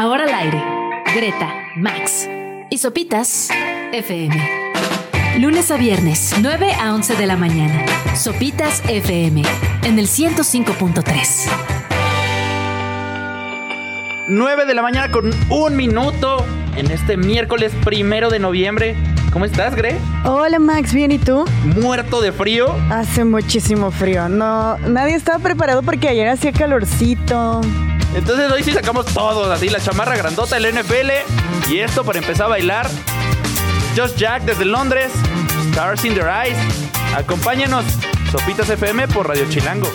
Ahora al aire. Greta, Max y Sopitas FM. Lunes a viernes, 9 a 11 de la mañana. Sopitas FM en el 105.3. 9 de la mañana con un minuto en este miércoles primero de noviembre. ¿Cómo estás, Gre? Hola Max, ¿bien y tú? Muerto de frío. Hace muchísimo frío. No, nadie estaba preparado porque ayer hacía calorcito. Entonces hoy sí sacamos todos, así la chamarra grandota del NFL y esto para empezar a bailar. Just Jack desde Londres, Stars in Their Eyes. Acompáñenos, Sopitas FM por Radio Chilango.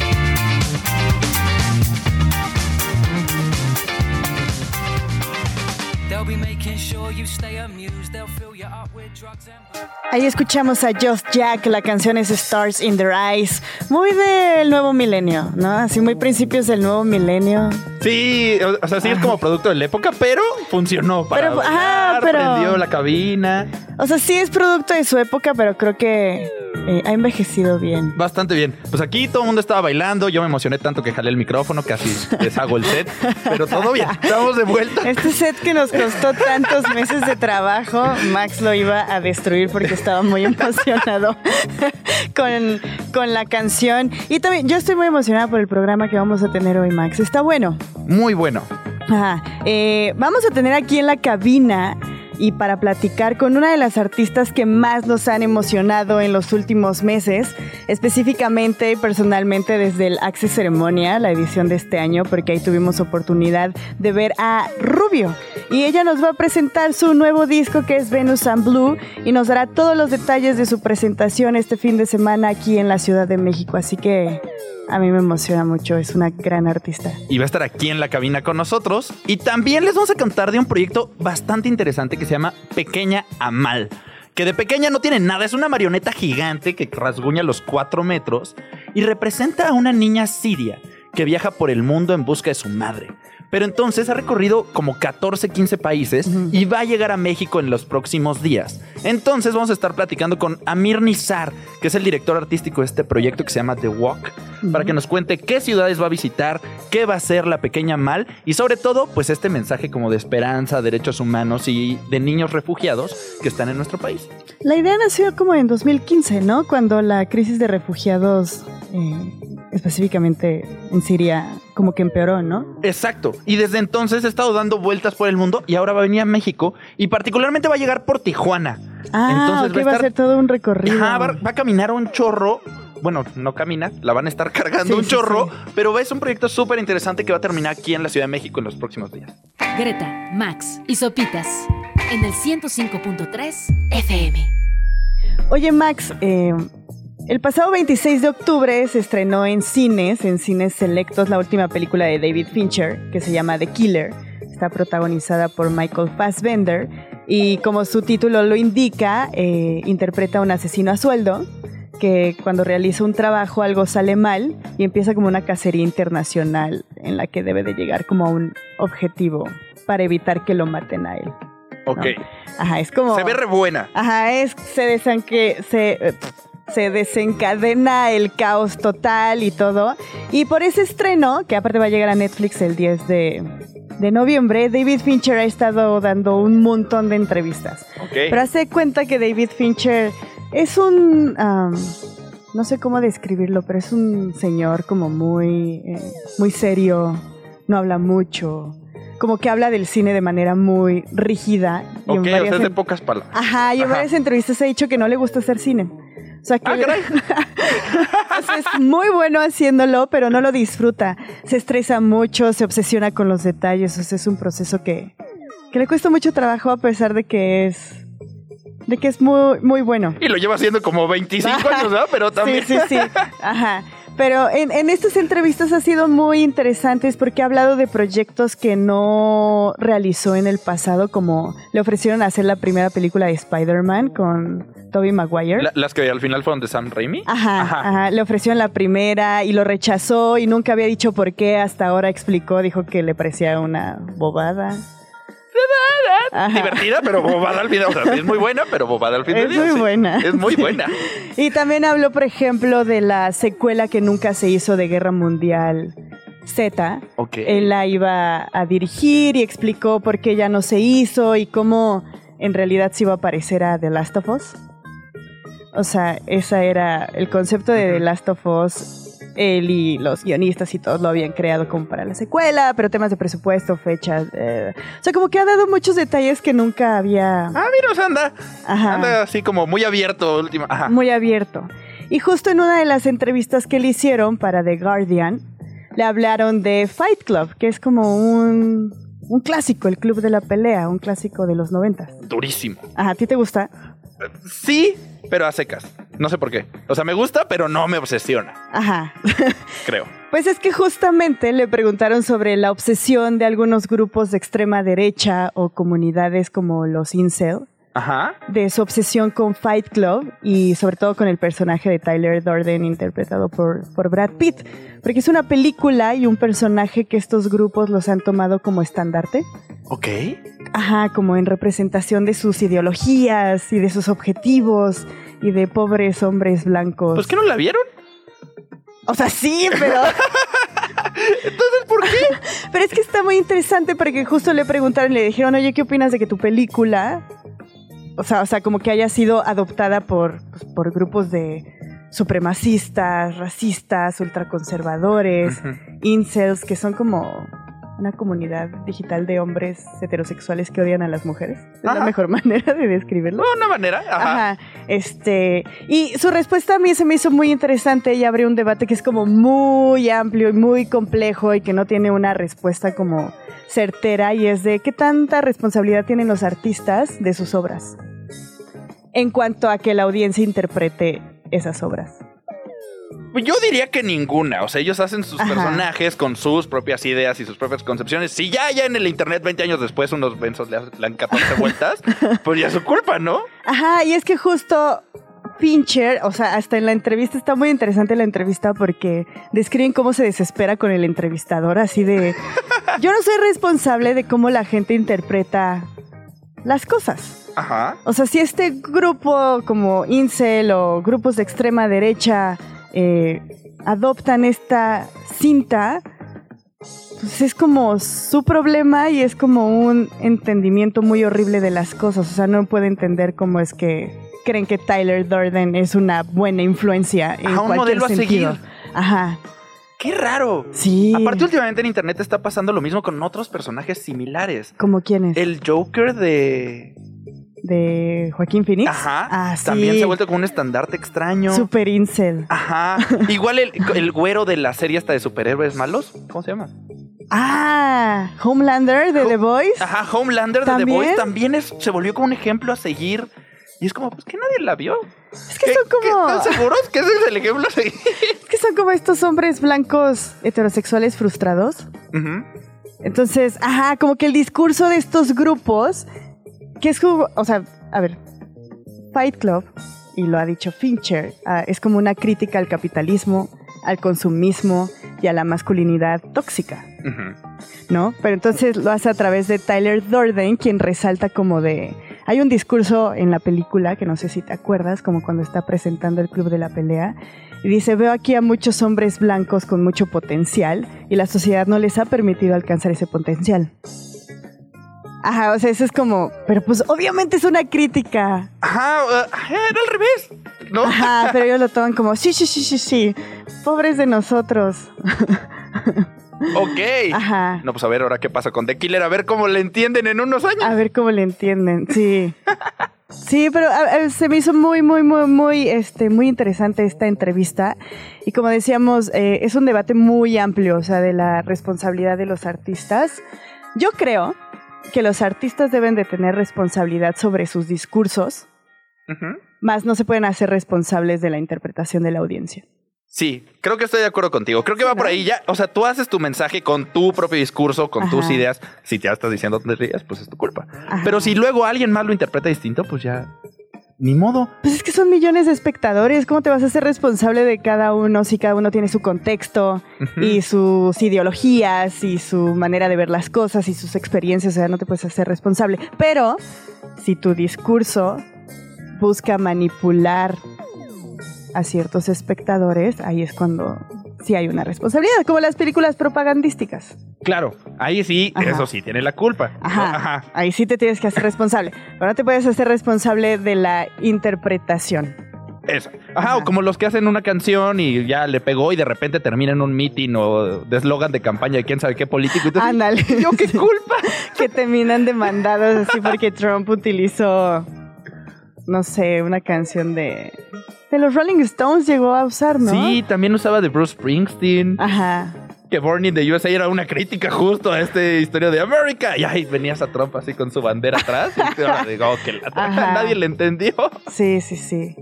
Ahí escuchamos a Just Jack, la canción es Stars in Their Eyes, muy del nuevo milenio, ¿no? Así muy principios del nuevo milenio. Sí, o sea, sí es como producto de la época, pero funcionó para Pero, bailar, ajá, pero- prendió la cabina. O sea, sí es producto de su época, pero creo que eh, ha envejecido bien. Bastante bien. Pues aquí todo el mundo estaba bailando. Yo me emocioné tanto que jalé el micrófono, casi deshago el set. Pero todo bien. Estamos de vuelta. Este set que nos costó tantos meses de trabajo, Max lo iba a destruir porque estaba muy emocionado con, con la canción. Y también yo estoy muy emocionada por el programa que vamos a tener hoy, Max. Está bueno. Muy bueno. Ajá. Eh, vamos a tener aquí en la cabina y para platicar con una de las artistas que más nos han emocionado en los últimos meses, específicamente y personalmente desde el Access Ceremonia, la edición de este año, porque ahí tuvimos oportunidad de ver a Rubio. Y ella nos va a presentar su nuevo disco que es Venus and Blue y nos dará todos los detalles de su presentación este fin de semana aquí en la Ciudad de México. Así que a mí me emociona mucho, es una gran artista. Y va a estar aquí en la cabina con nosotros. Y también les vamos a contar de un proyecto bastante interesante que se llama Pequeña Amal. Que de pequeña no tiene nada, es una marioneta gigante que rasguña los 4 metros y representa a una niña siria que viaja por el mundo en busca de su madre. Pero entonces ha recorrido como 14, 15 países y va a llegar a México en los próximos días. Entonces vamos a estar platicando con Amir Nizar, que es el director artístico de este proyecto que se llama The Walk, para que nos cuente qué ciudades va a visitar, qué va a ser la pequeña Mal y sobre todo, pues este mensaje como de esperanza, derechos humanos y de niños refugiados que están en nuestro país. La idea nació como en 2015, ¿no? Cuando la crisis de refugiados, eh, específicamente en Siria, como que empeoró, ¿no? Exacto. Y desde entonces ha estado dando vueltas por el mundo y ahora va a venir a México y particularmente va a llegar por Tijuana. Ah, ok, va a, estar- ser todo un recorrido. Ajá, va, va a caminar un chorro. Bueno, no camina, la van a estar cargando Sí, un sí, chorro, sí. pero es un proyecto súper interesante que va a terminar aquí en la Ciudad de México en los próximos días. Greta, Max y Sopitas en el 105.3 FM. Oye, Max, eh, el pasado 26 de octubre se estrenó en cines, en cines selectos, la última película de David Fincher, que se llama The Killer. Está protagonizada por Michael Fassbender y como su título lo indica, eh, interpreta a un asesino a sueldo que cuando realiza un trabajo algo sale mal y empieza como una cacería internacional en la que debe de llegar como a un objetivo para evitar que lo maten a él. Ok. Ajá, es como... Se ve re buena. Ajá, es se desanque, se, eh, se desencadena el caos total y todo. Y por ese estreno, que aparte va a llegar a Netflix el 10 de, de noviembre, David Fincher ha estado dando un montón de entrevistas. Ok. Pero hace cuenta que David Fincher es un... am, no sé cómo describirlo, pero es un señor como muy, eh, muy serio, no habla mucho, como que habla del cine de manera muy rígida. y en ok, o sea, varias es de pocas palabras. Ajá, y en Ajá. varias entrevistas ha dicho que no le gusta hacer cine. O sea que Ah, caray. es muy bueno haciéndolo, pero no lo disfruta. Se estresa mucho, se obsesiona con los detalles. O sea, es un proceso que, que le cuesta mucho trabajo a pesar de que es de que es muy muy bueno. Y lo lleva haciendo como 25 años, ¿no? Pero también. Sí, sí, sí. Ajá. Pero en, en estas entrevistas ha sido muy interesantes porque ha hablado de proyectos que no realizó en el pasado, como le ofrecieron hacer la primera película de Spider-Man con Tobey Maguire. La- las que al final fueron de Sam Raimi. Ajá, ajá, le ofrecieron la primera y lo rechazó y nunca había dicho por qué, hasta ahora explicó, dijo que le parecía una bobada. Divertida, pero bobada al final. O sea, es muy buena, pero bobada al final. Es muy buena. Es muy buena. Y también habló, por ejemplo, de la secuela que nunca se hizo de Guerra Mundial Z. Ok. Él la iba a dirigir y explicó por qué ya no se hizo y cómo en realidad se iba a parecer a The Last of Us. O sea, esa era el concepto de The Last of Us. Él y los guionistas y todos lo habían creado como para la secuela, pero temas de presupuesto, fechas. eh, O sea, como que ha dado muchos detalles que nunca había. Ah, mira, o sea, anda. Ajá. Anda así como muy abierto última. Ajá. muy abierto. Y justo en una de las entrevistas que le hicieron para The Guardian, le hablaron de Fight Club, que es como un, un clásico, el club de la pelea, un clásico de los noventas. Durísimo. Ajá, ¿a ti te gusta? Sí, pero a secas. No sé por qué. O sea, me gusta, pero no me obsesiona, Ajá. creo. Pues es que justamente le preguntaron sobre la obsesión de algunos grupos de extrema derecha o comunidades como los incel, Ajá. de su obsesión con Fight Club y sobre todo con el personaje de Tyler Durden interpretado por, por Brad Pitt, porque es una película y un personaje que estos grupos los han tomado como estandarte, Ok. ajá, como en representación de sus ideologías y de sus objetivos y de pobres hombres blancos. Pues que no la vieron. O sea, sí, pero... Entonces, ¿por qué? Pero es que está muy interesante porque justo le preguntaron, le dijeron, oye, ¿qué opinas de que tu película, o sea, o sea como que haya sido adoptada por, pues, por grupos de supremacistas, racistas, ultraconservadores, incels, que son como una comunidad digital de hombres heterosexuales que odian a las mujeres. Es la mejor manera de describirlo. De una manera. Ajá. Ajá. Este, y su respuesta a mí se me hizo muy interesante. Ella abrió un debate que es como muy amplio y muy complejo y que no tiene una respuesta como certera y es de qué tanta responsabilidad tienen los artistas de sus obras en cuanto a que la audiencia interprete esas obras. Yo diría que ninguna. O sea, ellos hacen sus Ajá. personajes con sus propias ideas y sus propias concepciones. Si ya, ya en el internet 20 años después unos bensos le le dan 14 vueltas, pues ya es su culpa, ¿no? Ajá, y es que justo Fincher, o sea, hasta en la entrevista está muy interesante la entrevista porque describen cómo se desespera con el entrevistador, así de, yo no soy responsable de cómo la gente interpreta las cosas. Ajá. O sea, si este grupo como Incel o grupos de extrema derecha eh, adoptan esta cinta, pues es como su problema y es como un entendimiento muy horrible de las cosas. O sea, no puede entender cómo es que creen que Tyler Durden es una buena influencia en Ajá, un cualquier modelo a sentido. seguir. Ajá, Qué raro. sí. Aparte, últimamente en internet está pasando lo mismo con otros personajes similares. ¿Como quién es? El Joker de. ¿De Joaquín Phoenix? Ajá. Ah, sí. También se ha vuelto como un estandarte extraño. Super Incel. Ajá. Igual el, el güero de la serie hasta de superhéroes malos. ¿Cómo se llama? Ah, Homelander de Ho- The Voice. Ajá, Homelander de The ¿También? Voice también es, se volvió como un ejemplo a seguir. Y es como, pues que nadie la vio. Es que ¿Qué- son como. ¿Están seguros que ese es el ejemplo a seguir? Es que son como estos hombres blancos heterosexuales frustrados. Ujú. Entonces, ajá, como que el discurso de estos grupos, que es como, o sea, a ver, Fight Club, y lo ha dicho Fincher, ah, es como una crítica al capitalismo, al consumismo y a la masculinidad tóxica. ¿no? Pero entonces lo hace a través de Tyler Durden, quien resalta como de... Hay un discurso en la película, que no sé si te acuerdas, como cuando está presentando el Club de la Pelea, y dice, veo aquí a muchos hombres blancos con mucho potencial y la sociedad no les ha permitido alcanzar ese potencial. Ajá, o sea, eso es como, pero pues obviamente es una crítica. Ajá, uh, era al revés. ¿No? Ajá, pero ellos lo toman como, sí, sí, sí, sí, sí, pobres de nosotros. Ok. Ajá. No, pues a ver ahora qué pasa con The Killer, a ver cómo le entienden en unos años. A ver cómo le entienden, sí. Sí, pero a- a- se me hizo muy, muy, muy, muy, este, muy interesante esta entrevista. Y como decíamos, eh, es un debate muy amplio, o sea, de la responsabilidad de los artistas. Yo creo que los artistas deben de tener responsabilidad sobre sus discursos, Ujú. más no se pueden hacer responsables de la interpretación de la audiencia. Sí, creo que estoy de acuerdo contigo. Creo que va por ahí ya. O sea, tú haces tu mensaje con tu propio discurso, con tus ideas. Si ya estás diciendo tonterías, pues es tu culpa. Ajá. Pero si luego alguien más lo interpreta distinto, pues ya. Ni modo. Pues es que son millones de espectadores, ¿cómo te vas a hacer responsable de cada uno si cada uno tiene su contexto? Y sus ideologías y su manera de ver las cosas y sus experiencias, o sea, no te puedes hacer responsable. Pero si tu discurso busca manipular a ciertos espectadores, ahí es cuando sí hay una responsabilidad, como las películas propagandísticas. Claro, ahí sí, Ajá. eso sí, tiene la culpa. Ajá, Ahí sí te tienes que hacer responsable. Pero no te puedes hacer responsable de la interpretación. Eso. Ajá, Ajá. o como los que hacen una canción y ya le pegó y de repente termina en un meeting o de eslogan de campaña de quién sabe qué político. Entonces, Ándale. ¿Yo qué culpa? que terminan demandados así porque Trump utilizó, no sé, una canción de... De los Rolling Stones llegó a usar, ¿no? Sí, también usaba de Bruce Springsteen. Ajá. Que Born in the USA era una crítica justo a esta historia de América. Y ahí venías a Trump así con su bandera atrás. Y ahora digo, oh, que la- nadie le entendió. Sí, sí, sí.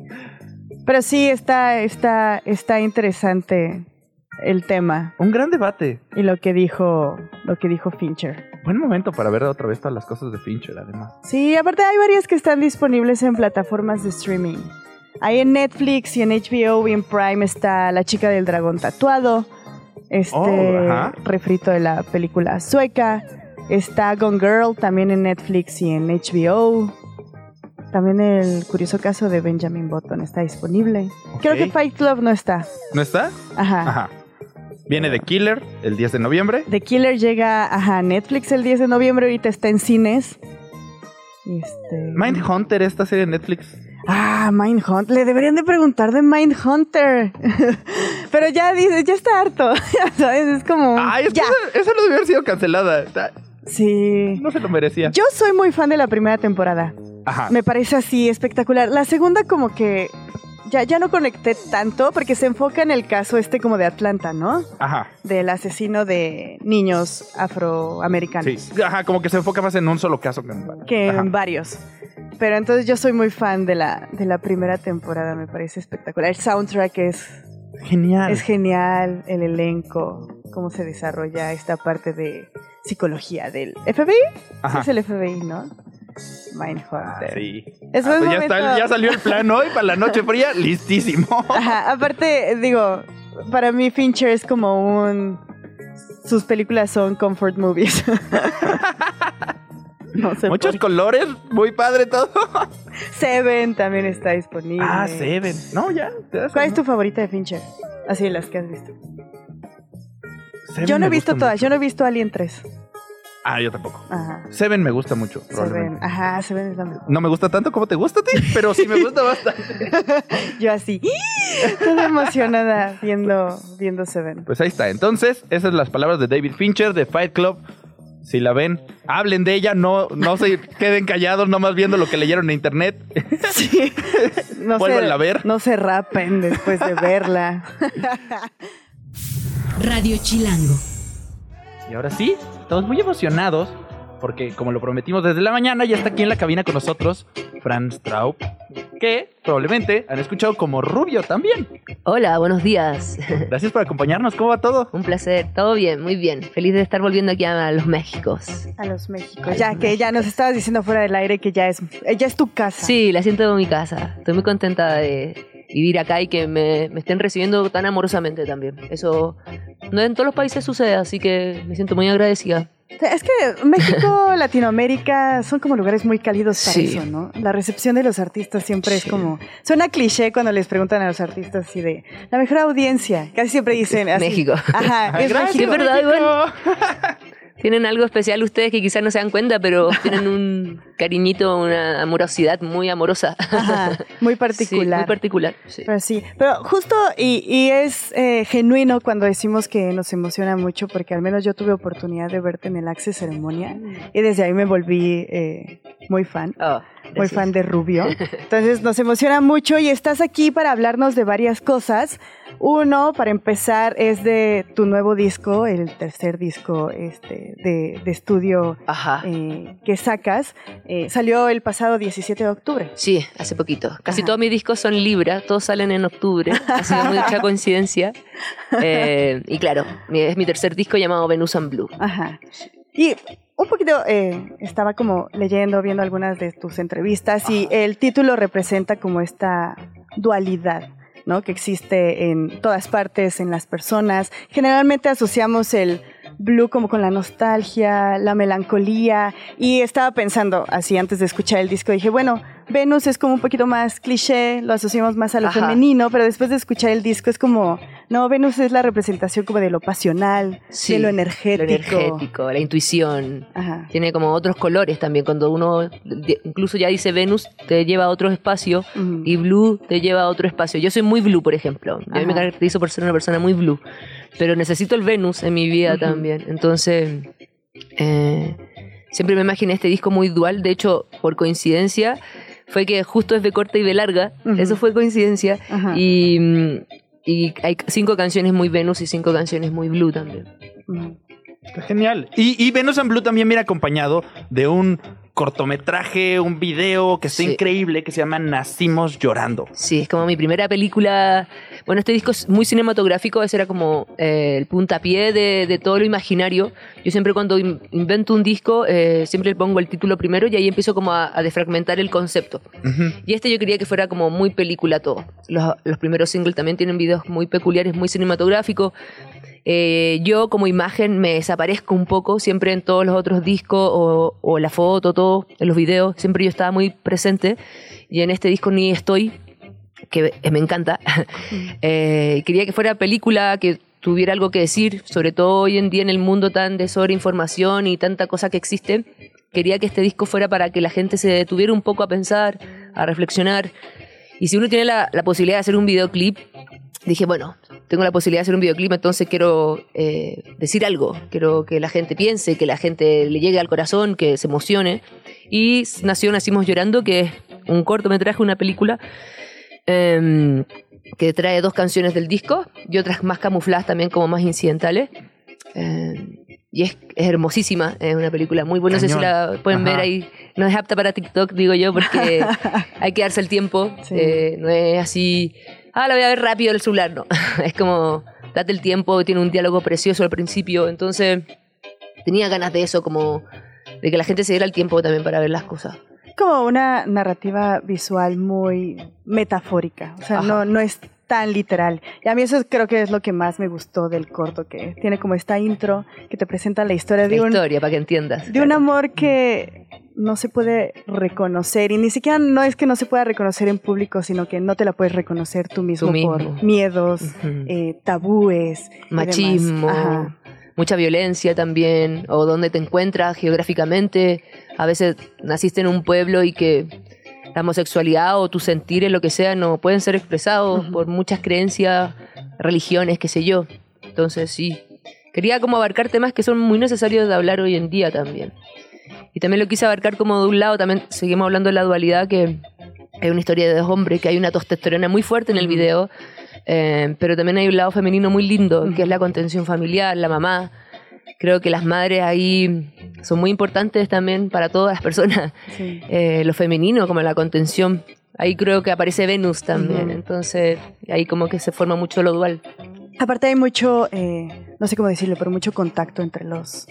Pero sí, está, está, está interesante el tema Un gran debate. y lo que dijo, lo que dijo Fincher. Buen momento para ver otra vez todas las cosas de Fincher, además. Sí, aparte hay varias que están disponibles en plataformas de streaming. Ahí en Netflix y en HBO y en Prime está La chica del dragón tatuado. Este Oh, refrito de la película sueca. Está Gone Girl también en Netflix y en HBO. También el curioso caso de Benjamin Button está disponible. Creo que Fight Club no está. ¿No está? Ajá. Ajá. Viene The Killer el 10 de noviembre. The Killer llega ajá, a Netflix el 10 de noviembre, ahorita está en cines. Este... Mindhunter, esta serie de Netflix. Ah, Mindhunter. Le deberían de preguntar de Mindhunter. Pero ya dice, ya está harto. Ya sabes, es como. Ay, es que esa, esa no debió haber sido cancelada. Sí. No se lo merecía. Yo soy muy fan de la primera temporada. Ajá. Me parece así espectacular. La segunda, como que. Ya, ya no conecté tanto porque se enfoca en el caso este como de Atlanta, ¿no? Ajá. Del asesino de niños afroamericanos. Sí. Ajá, como que se enfoca más en un solo caso que en que en varios. Pero entonces yo soy muy fan de la, de la primera temporada, me parece espectacular. El soundtrack es, Genial. es genial, el elenco, cómo se desarrolla esta parte de psicología del FBI. Ajá. Sí es el FBI, ¿no? Mindhunter. Ah, sí. Es Ah, pues ya, está- momento. ya salió el plan hoy para la noche fría. Listísimo. Ajá, aparte, digo, para mí Fincher es como un... Sus películas son comfort movies. no sé Muchos colores, muy padre todo. Seven también está disponible. Ah, Seven. No, ya. ¿Cuál es tu favorita de Fincher? Así de las que has visto. Seven yo no he visto todas, mucho. yo no he visto Alien 3. Ah, yo tampoco. Ajá. Seven me gusta mucho. Seven. Ajá, Seven es la mejor. No me gusta tanto como te gusta a ti, pero sí me gusta bastante. Yo así, toda emocionada viendo, viendo Seven. Pues ahí está. Entonces, esas son las palabras de David Fincher de Fight Club. Si la ven, hablen de ella, no, no se queden callados, nomás viendo lo que leyeron en internet. Sí. No Vuélvanla a ver. No se rapen después de verla. Radio Chilango. Y ahora sí, estamos muy emocionados porque como lo prometimos desde la mañana, ya está aquí en la cabina con nosotros Franz Traub, que probablemente han escuchado como Rubio también. Hola, buenos días. Gracias por acompañarnos, ¿cómo va todo? Un placer, todo bien, muy bien. Feliz de estar volviendo aquí a los Méxicos. A los Méxicos. Ya que ya nos estabas diciendo fuera del aire que ya es, ya es tu casa. Sí, la siento en mi casa. Estoy muy contenta de vivir acá y que me, me estén recibiendo tan amorosamente también. Eso no en todos los países sucede, así que me siento muy agradecida. Es que México, Latinoamérica son como lugares muy cálidos para Sí. eso, ¿no? La recepción de los artistas siempre es Sí. como. Suena cliché cuando les preguntan a los artistas así de la mejor audiencia. Casi siempre dicen así. México. Ajá, es Gracias, México. Es verdad, México. Tienen algo especial ustedes que quizás no se dan cuenta, pero tienen un cariñito, una amorosidad muy amorosa. Ajá, muy Sí, particular. muy particular. sí. Pero sí, pero justo y, y es eh, genuino cuando decimos que nos emociona mucho porque al menos yo tuve oportunidad de verte en el Access Ceremonia y desde ahí me volví eh, muy fan. Oh, muy fan de Rubio. Entonces nos emociona mucho y estás aquí para hablarnos de varias cosas. Uno, para empezar, es de tu nuevo disco, el tercer disco este, de, de estudio eh, que sacas. Eh, salió el pasado 17 de octubre. Sí, hace poquito. Casi Ajá. todos mis discos son Libra, todos salen en octubre. Ha sido mucha coincidencia. Eh, y claro, es mi tercer disco llamado Venus and Blue. Ajá. Y un poquito eh, estaba como leyendo, viendo algunas de tus entrevistas y el título representa como esta dualidad. ¿No? que existe en todas partes, en las personas. Generalmente asociamos el blue como con la nostalgia, la melancolía, y estaba pensando así antes de escuchar el disco, dije, bueno, Venus es como un poquito más cliché, lo asociamos más a lo Ajá. femenino, pero después de escuchar el disco es como, No, Venus es la representación como de lo pasional, Sí, de lo Lo energético. energético, la intuición. Ajá. Tiene como otros colores también. Cuando uno incluso ya dice Venus, te lleva a otro espacio y Blue te lleva a otro espacio. Yo soy muy Blue, por ejemplo. Mí me caracterizo por ser una persona muy Blue. Pero necesito el Venus en mi vida también. Entonces, eh, siempre me imaginé este disco muy dual. De hecho, por coincidencia, fue que justo es B corta y B larga. Eso fue coincidencia. Y, y hay cinco canciones muy Venus y cinco canciones muy Blue también. Genial. Y, y Venus and Blue también viene acompañado de un cortometraje, un video que está Sí. increíble que se llama Nacimos Llorando. Sí, es como mi primera película. Bueno, este disco es muy cinematográfico, ese era como eh, el puntapié de, de todo lo imaginario. Yo siempre cuando in- invento un disco, eh, siempre le pongo el título primero y ahí empiezo como a, a defragmentar el concepto. Ujú. Y este yo quería que fuera como muy película todo. Los, los primeros singles también tienen videos muy peculiares, muy cinematográficos. Eh, yo como imagen me desaparezco un poco siempre en todos los otros discos o, o la foto, todo, en los videos. Siempre yo estaba muy presente y en este disco ni estoy, que me encanta. Eh, quería que fuera película, que tuviera algo que decir, sobre todo hoy en día en el mundo tan de sobreinformación y tanta cosa que existe. Quería que este disco fuera para que la gente se detuviera un poco a pensar, a reflexionar. Y si uno tiene la, la posibilidad de hacer un videoclip, dije, bueno, tengo la posibilidad de hacer un videoclip, entonces quiero eh, decir algo, quiero que la gente piense, que la gente le llegue al corazón, que se emocione. Y nació Nacimos Llorando, que es un cortometraje, una película, em, que trae dos canciones del disco y otras más camufladas también como más incidentales. Em, y es, es hermosísima, es una película muy buena, no sé si Cañón. la pueden Ajá. ver ahí. No es apta para TikTok, digo yo, porque hay que darse el tiempo. Sí. eh, no es así, ah, la voy a ver rápido el celular, no. es como, date el tiempo, tiene un diálogo precioso al principio. Entonces, tenía ganas de eso, como de que la gente se diera el tiempo también para ver las cosas. Como una narrativa visual muy metafórica, o sea, Ajá. no, no es tan literal. Y a mí eso creo que es lo que más me gustó del corto, que tiene como esta intro que te presenta la historia de un, historia, para que entiendas. de un amor que no se puede reconocer y ni siquiera no es que no se pueda reconocer en público, sino que no te la puedes reconocer tú mismo, mismo. por miedos, eh, tabúes, machismo, mucha violencia también, o dónde te encuentras geográficamente. A veces naciste en un pueblo y que la homosexualidad o tus sentires, lo que sea, no pueden ser expresados por muchas creencias, religiones, qué sé yo. Entonces sí, quería como abarcar temas que son muy necesarios de hablar hoy en día también. Y también lo quise abarcar como de un lado, también seguimos hablando de la dualidad, que hay una historia de dos hombres, que hay una testosterona muy fuerte en el video, eh, pero también hay un lado femenino muy lindo, que es la contención familiar, la mamá. Creo que las madres ahí son muy importantes también para todas las personas. Sí. Eh, lo femenino, como la contención. Ahí creo que aparece Venus también. Ujú. Entonces, ahí como que se forma mucho lo dual. Aparte hay mucho, eh, no sé cómo decirlo, pero mucho contacto entre los,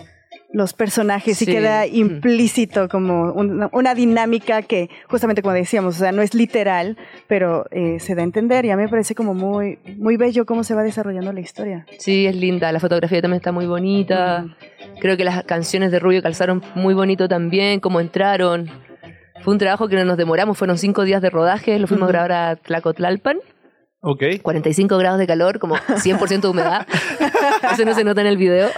los personajes y Sí. queda Mm. implícito como un- una dinámica que justamente como decíamos, o sea, no es literal, pero eh, se da a entender y a mí me parece como muy, muy bello cómo se va desarrollando la historia. Sí, es linda. La fotografía también está muy bonita. Creo que las canciones de Rubio calzaron muy bonito también, cómo entraron. Fue un trabajo que no nos demoramos, fueron cinco días de rodaje, lo fuimos a grabar a Tlacotlalpan, Ok. 45 grados de calor, como 100% de humedad. Eso no se nota en el video,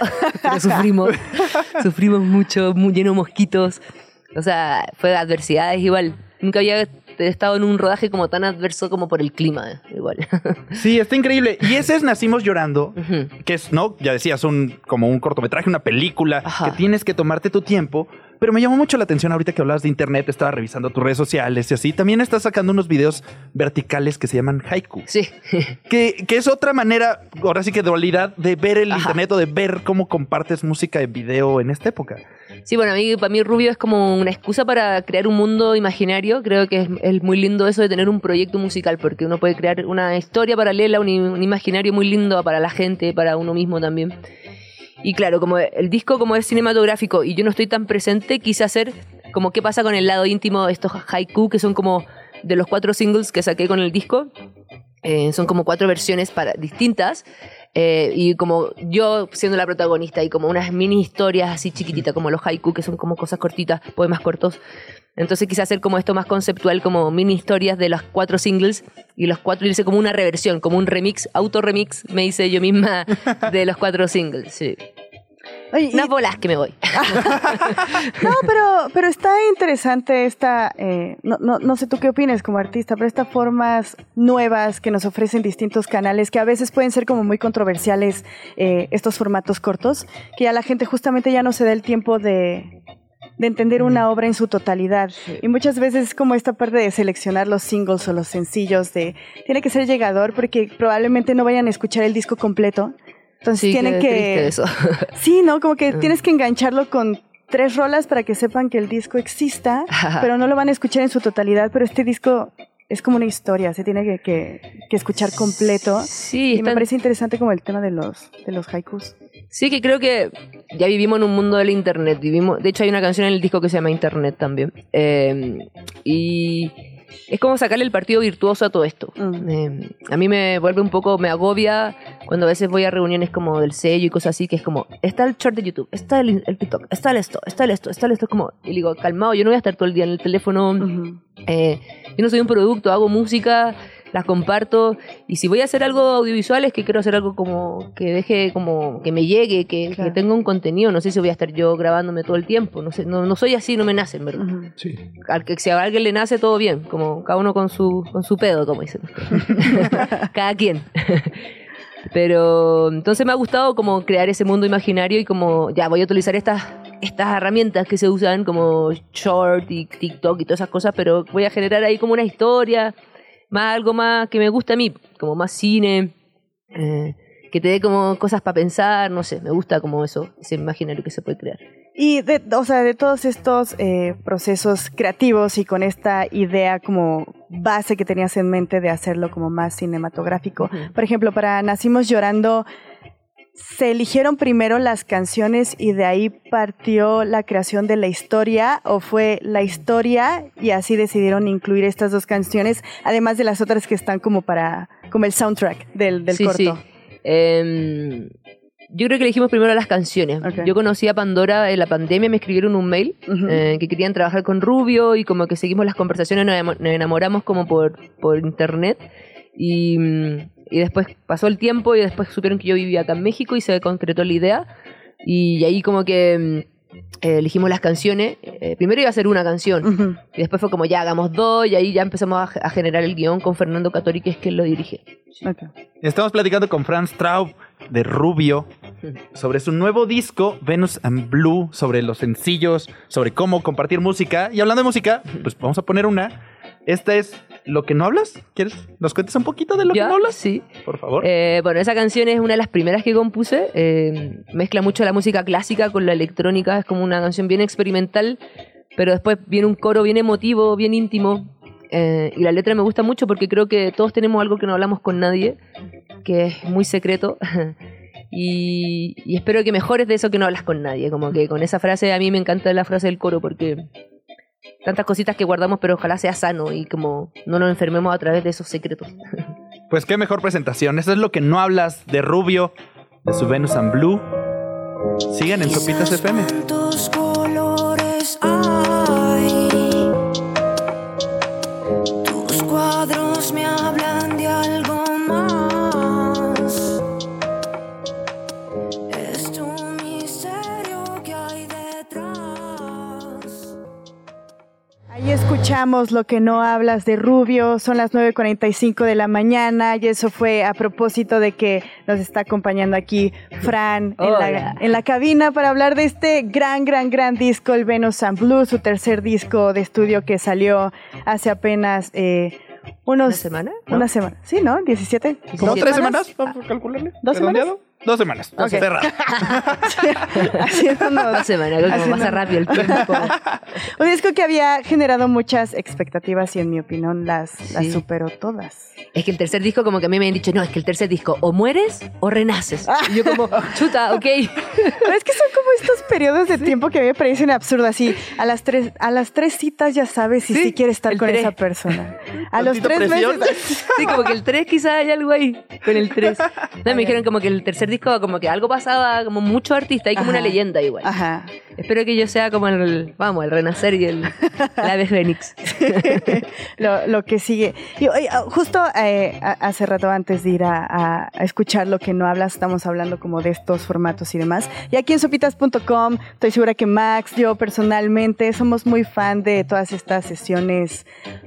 pero sufrimos, sufrimos mucho, muy lleno de mosquitos. O sea, fue adversidades igual. Nunca había estado en un rodaje como tan adverso como por el clima, igual. Sí, está increíble. Y ese es Nacimos Llorando, que es, ¿no? Ya decías, un, como un cortometraje, una película, Ajá. que tienes que tomarte tu tiempo. Pero me llamó mucho la atención ahorita que hablabas de internet, estaba revisando tus redes sociales y así. También estás sacando unos videos verticales que se llaman haiku, Sí, que, que es otra manera, ahora sí que dualidad, de ver el Ajá. internet o de ver cómo compartes música en video en esta época. Sí, bueno, a mí, para mí Rubio es como una excusa para crear un mundo imaginario. Creo que es, es muy lindo eso de tener un proyecto musical, porque uno puede crear una historia paralela, un, un imaginario muy lindo para la gente, para uno mismo también. Y claro, como el disco como es cinematográfico y yo no estoy tan presente, quise hacer como qué pasa con el lado íntimo de estos haiku, que son como de los cuatro singles que saqué con el disco. Eh, son como cuatro versiones para, distintas. Eh, y como yo siendo la protagonista y como unas mini historias así chiquititas, como los haiku, que son como cosas cortitas, poemas cortos. Entonces quise hacer como esto más conceptual, como mini historias de los cuatro singles y los cuatro hice como una reversión, como un remix, auto remix, me hice yo misma de los cuatro singles. Sí. Oye, y- bolas que me voy. No, pero, pero está interesante esta, eh, no, no, no sé tú qué opinas como artista, pero estas formas nuevas que nos ofrecen distintos canales, que a veces pueden ser como muy controversiales, eh, estos formatos cortos, que ya la gente justamente ya no se da el tiempo de, de entender una obra en su totalidad. Y muchas veces es como esta parte de seleccionar los singles o los sencillos, de tiene que ser llegador porque probablemente no vayan a escuchar el disco completo. Entonces Sí, tienen que... eso. Sí, ¿no? Como que tienes que engancharlo con tres rolas para que sepan que el disco exista, pero no lo van a escuchar en su totalidad. Pero este disco es como una historia, se tiene que, que- que escuchar completo. Sí, Y me parece interesante como el tema de los, de los haikus. Sí, que creo que ya vivimos en un mundo del internet. Vivimos, de hecho, hay una canción en el disco que se llama Internet también. Eh, y es como sacarle el partido virtuoso a todo esto. Mm. Eh, a mí me vuelve un poco, me agobia cuando a veces voy a reuniones como del sello y cosas así, que es como, está el short de YouTube, está el, el TikTok, está el esto, está el esto, está el esto. Es como, y digo, calmado, yo no voy a estar todo el día en el teléfono. Eh, yo no soy un producto, hago música, las comparto y si voy a hacer algo audiovisual es que quiero hacer algo como que deje, como que me llegue, que, Claro. que tenga un contenido. No sé si voy a estar yo grabándome todo el tiempo. No sé, no, no soy así, no me nace, en verdad. Sí. Al que si a alguien le nace todo bien, como cada uno con su con su pedo, como dicen. cada quien. Pero entonces me ha gustado como crear ese mundo imaginario y como ya voy a utilizar estas estas herramientas que se usan como short y TikTok y todas esas cosas, pero voy a generar ahí como una historia, más algo más que me gusta a mí, como más cine, eh, que te dé como cosas para pensar, no sé, me gusta como eso, ese imaginario que se puede crear. Y de, o sea, de todos estos eh, procesos creativos y con esta idea como base que tenías en mente de hacerlo como más cinematográfico. Por ejemplo, para Nacimos Llorando, ¿se eligieron primero las canciones y de ahí partió la creación de la historia? ¿O fue la historia y así decidieron incluir estas dos canciones, además de las otras que están como para, como el soundtrack del, del sí, corto? sí. Em, yo creo que elegimos primero las canciones. Yo conocí a Pandora en la pandemia, me escribieron un mail eh, que querían trabajar con Rubio y como que seguimos las conversaciones, nos enamoramos como por, por internet y, mm, y después pasó el tiempo y después supieron que yo vivía acá en México y se concretó la idea y ahí como que mm, eh, elegimos las canciones. Eh, primero iba a ser una canción y después fue como ya hagamos dos y ahí ya empezamos a, a generar el guion con Fernando Catori que es quien lo dirige. Estamos platicando con Franz Traub de Rubio sobre su nuevo disco Venus and Blue, sobre los sencillos, sobre cómo compartir música. Y hablando de música, pues vamos a poner una. Esta es Lo que no hablas. ¿Quieres? ¿Nos cuentas un poquito de lo ¿Ya? que no hablas? Sí. Por favor. Eh, bueno, esa canción es una de las primeras que compuse. eh, mezcla mucho la música clásica con la electrónica. Es como una canción bien experimental, pero después viene un coro bien emotivo, bien íntimo. eh, y la letra me gusta mucho porque creo que todos tenemos algo que no hablamos con nadie, que es muy secreto. y, y espero que mejores de eso que no hablas con nadie. Como que con esa frase, a mí me encanta la frase del coro porque tantas cositas que guardamos, pero ojalá sea sano y como no nos enfermemos a través de esos secretos. Pues qué mejor presentación. Eso es lo que no hablas de Rubio, de su Venus and Blue. Sigan en Sopitas FM. Escuchamos lo que no hablas de Rubio, son las 9.45 de la mañana y eso fue a propósito de que nos está acompañando aquí Fran en la, en la cabina para hablar de este gran, gran, gran disco, el Venus and Blue, su tercer disco de estudio que salió hace apenas eh, unos... ¿Una semana? Una semana, sí, ¿no? ¿17? ¿Como ¿Dos tres semanas? Vamos a calcularle. ¿Dos ¿Redondeado? Dos semanas. Ok. Cerrado. Haciéndonos- Dos semanas, creo que como haciendo- pasa rápido el tiempo. Un disco que había generado muchas expectativas y en mi opinión las, las Sí. superó todas. Es que el tercer disco como que a mí me han dicho, no, es que el tercer disco o mueres o renaces. Y yo como, chuta, ok. Pero es que son como estos periodos de tiempo que a mí me parecen absurdos. Así, a las tres, a las tres citas ya sabes si Sí, sí, quieres estar con tres. esa persona. A los tres presión. meses. Sí, como que el 3 quizá hay algo ahí con el 3. No, me dijeron como que el tercer disco como que algo pasaba, como mucho artista, hay como Ajá. una leyenda igual. Ajá. Espero que yo sea como el, vamos, el renacer y el, el ave fénix. lo, lo que sigue. Y, oye, ah, justo eh, hace rato antes de ir a, escuchar lo que no hablas, estamos hablando como de estos formatos y demás. Y aquí en sopitas.com, estoy segura que Max, yo personalmente, somos muy fan de todas estas sesiones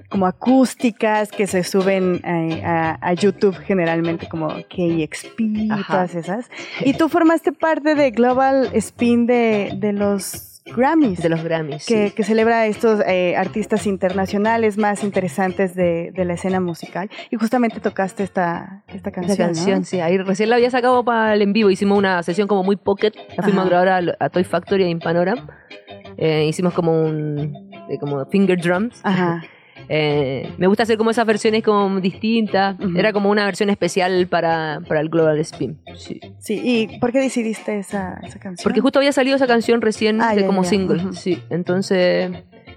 como acústicas que se suben eh, a, a YouTube generalmente como KXP y todas esas. Y tú formaste parte de Global Spin de, de los Grammys De los Grammys. que, sí. que celebra a estos eh, artistas internacionales más interesantes de, de la escena musical. Y justamente tocaste esta, esta canción. Esa canción, ¿no? sí. Ahí recién la había sacado para el en vivo. Hicimos una sesión como muy pocket. La fuimos a grabar a, a Toy Factory en Panorama. Eh, hicimos como un. eh, como finger drums. Ajá. Eh, me gusta hacer como esas versiones como distintas. Ujú. Era como una versión especial para, para el Global Spin. Sí. Sí, ¿y por qué decidiste esa, esa canción? Porque justo había salido esa canción recién Ah, de ya, como ya. single. Ujú. Sí. Entonces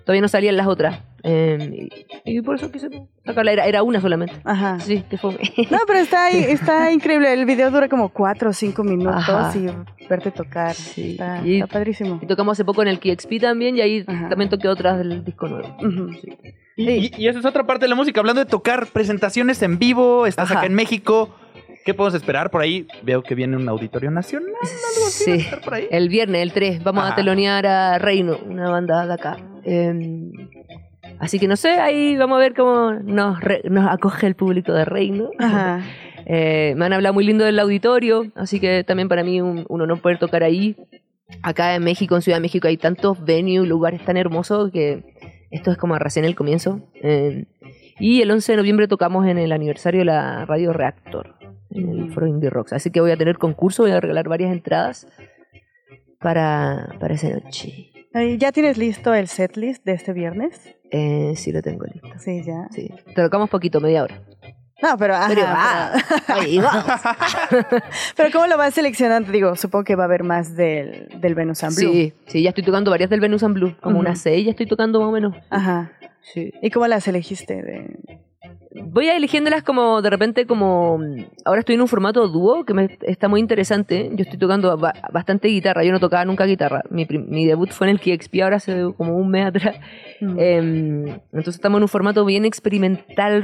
todavía no salían las otras. Eh, y, y por eso quise sacarla. Era, era una solamente. Ajá. Sí, que fue. No, pero está, está increíble. El video dura como cuatro o cinco minutos Ajá. y verte tocar. Sí. Está, Y- está padrísimo. Y tocamos hace poco en el KXP también y ahí Ajá. también toqué otras del disco nuevo. Ujú. Sí. Y, y- y esa es otra parte de la música. Hablando de tocar presentaciones en vivo, estás Ajá. acá en México. ¿Qué podemos esperar por ahí? Veo que viene un auditorio nacional. Algo así Sí. estar por ahí. El viernes, el 3, vamos Ajá. a telonear a Reino, una banda de acá. Eh, así que no sé, ahí vamos a ver cómo nos, re- nos acoge el público de Reino. Ajá. Eh, me han hablado muy lindo del auditorio, así que también para mí un, un honor poder tocar ahí. Acá en México, en Ciudad de México, hay tantos venues, lugares tan hermosos que esto es como recién el comienzo. Eh, y el 11 de noviembre tocamos en el aniversario de la Radio Reactor, en el Foro Indie Rocks. Así que voy a tener concurso, voy a regalar varias entradas para, para esa noche. ¿Ya tienes listo el setlist de este viernes? Eh, sí, lo tengo listo. Sí, ya. Sí. Tocamos poquito, media hora. No, pero, ajá, Pero, pero- oye, vamos. pero ¿cómo lo vas seleccionando? Digo, supongo que va a haber más del, del Venus and Blue. Sí, sí, ya estoy tocando varias del Venus and Blue, como Ujú. unas seis, ya estoy tocando más o menos. Ajá. Sí. ¿Y cómo las elegiste? De... Voy a eligiéndolas como de repente como ahora estoy en un formato dúo que me está muy interesante. Yo estoy tocando ba- bastante guitarra, yo no tocaba nunca guitarra. Mi, mi debut fue en el KXP ahora hace como un mes atrás. Mm. Em, entonces estamos en un formato bien experimental,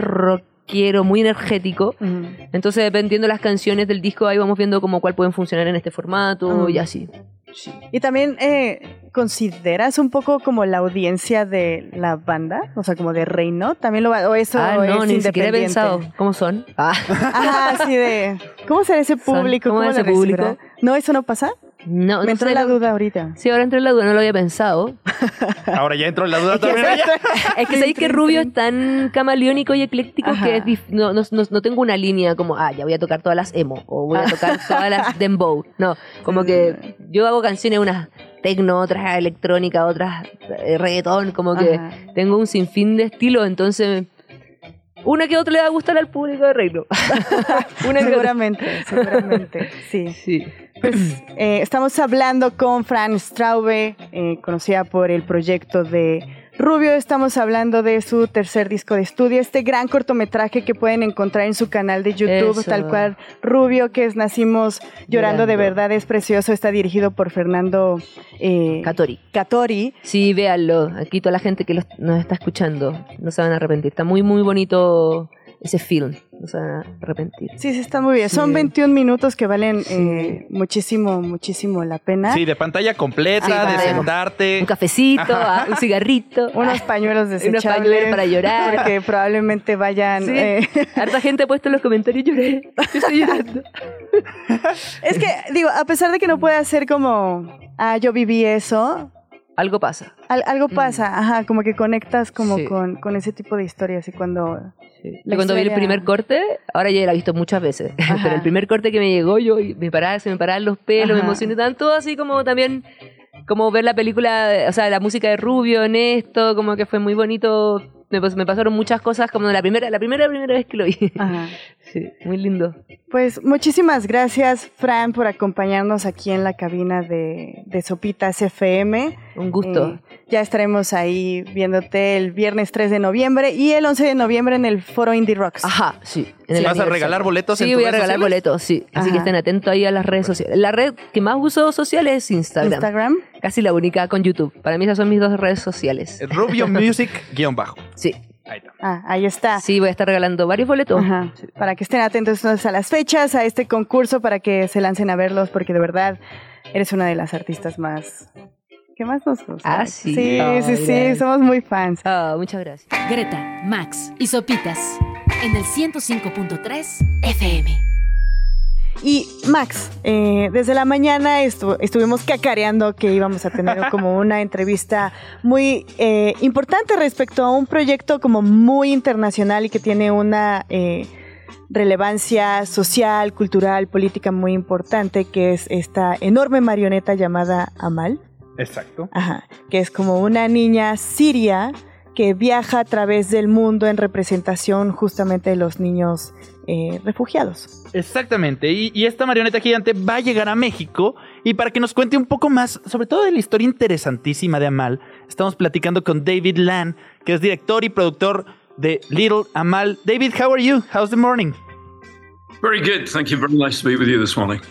rockero, muy energético. Ujú. Entonces, dependiendo de las canciones del disco, ahí vamos viendo como cuál pueden funcionar en este formato Mm. y así. Sí. Y también, eh, ¿consideras un poco como la audiencia de la banda? O sea, como de Reino. ¿También lo va, o eso Ah, no, es ni siquiera he pensado. ¿Cómo son? Ah. Ajá, así de... ¿Cómo será ese público? ¿cómo ¿Cómo, es ese público? ¿No, eso no pasa? No, Me no entró sé la duda ahorita. Sí, ahora entré en la duda, no lo había pensado. Ahora ya entro en la duda Es también. Es que sabéis que Rubio es tan camaleónico y ecléctico Ajá. que es dif- no, no, no- no tengo una línea como, ah, ya voy a tocar todas las emo o voy a Ah. tocar todas las dembow. No, como que yo hago canciones, unas tecno, otras electrónica, otras eh, reggaetón, como que Ajá. tengo un sinfín de estilos, entonces una que otra le va a gustar al público de Reino. una. Seguramente, seguramente, sí. Sí. Pues eh, estamos hablando con Fran Straube, eh, conocida por el proyecto de Rubio. Estamos hablando de su tercer disco de estudio, este gran cortometraje que pueden encontrar en su canal de YouTube, Eso. tal cual Rubio, que es Nacimos Llorando, de verdad, es precioso. Está dirigido por Fernando eh, Catori. Catori. Sí, véanlo. Aquí toda la gente que los- nos está escuchando no se van a arrepentir. Está muy, muy bonito ese film. No se van a arrepentir. Sí, sí, está muy bien. Son Sí. 21 minutos que valen Sí. eh, muchísimo, muchísimo la pena. Sí, de pantalla completa, de sentarte. Un cafecito, ah, un cigarrito. Unos pañuelos desechables. pañuelos para llorar. Porque probablemente vayan. Sí. eh, Harta gente ha puesto en los comentarios lloré. Yo estoy llorando. es que, digo, a pesar de que no puede ser como. Ah, yo viví eso. Algo pasa. al- algo pasa, ajá, como que conectas como Mm. Sí. con, con ese tipo de historias y cuando. Sí. Yo cuando vi el historia- primer corte, ahora ya la he visto muchas veces, pero el primer corte que me llegó, yo me paraba, se me paraban los pelos, me Ajá. emocioné tanto, así como también, como ver la película, o sea, la música de Rubio en esto, como que fue muy bonito me, me pasaron muchas cosas como la primera, la primera, primera vez que lo vi. Ajá. Sí, muy lindo. Pues muchísimas gracias, Fran, por acompañarnos aquí en la cabina de, de Sopitas FM. Un gusto. Eh, ya estaremos ahí viéndote el viernes 3 de noviembre y el 11 de noviembre en el Foro Indie Rocks. Ajá, sí. en el ¿Vas a regalar boletos en Sí, tus voy a regalar sociales? boletos, sí. Así Ajá. que estén atentos ahí a las redes sociales. La red que más uso social es Instagram. Instagram. Casi la única con YouTube. Para mí esas son mis dos redes sociales. Rubio Music guion bajo. Sí. Ahí está. Ah, ahí está. Sí, voy a estar regalando varios boletos. Ajá. Para que estén atentos a las fechas, a este concurso, para que se lancen a verlos, porque de verdad eres una de las artistas más... ¿Qué más nos gusta? Ah, sí. Sí, sí, sí, somos muy fans. Ah, muchas gracias. Greta, Max y Sopitas en el 105.3 FM. Y Max, eh, desde la mañana estu- estuvimos cacareando que íbamos a tener como una entrevista muy eh, importante respecto a un proyecto como muy internacional y que tiene una eh, relevancia social, cultural, política muy importante, que es esta enorme marioneta llamada Amal. Exacto. Ajá, que es como una niña siria que viaja a través del mundo en representación justamente de los niños eh, refugiados. Exactamente, y, y esta marioneta gigante va a llegar a México y para que nos cuente un poco más, sobre todo de la historia interesantísima de Amal, estamos platicando con David Lan, que es director y productor de Little Amal. David, how are you? How's the morning? Very good. Thank you. Very nice to be with you this morning.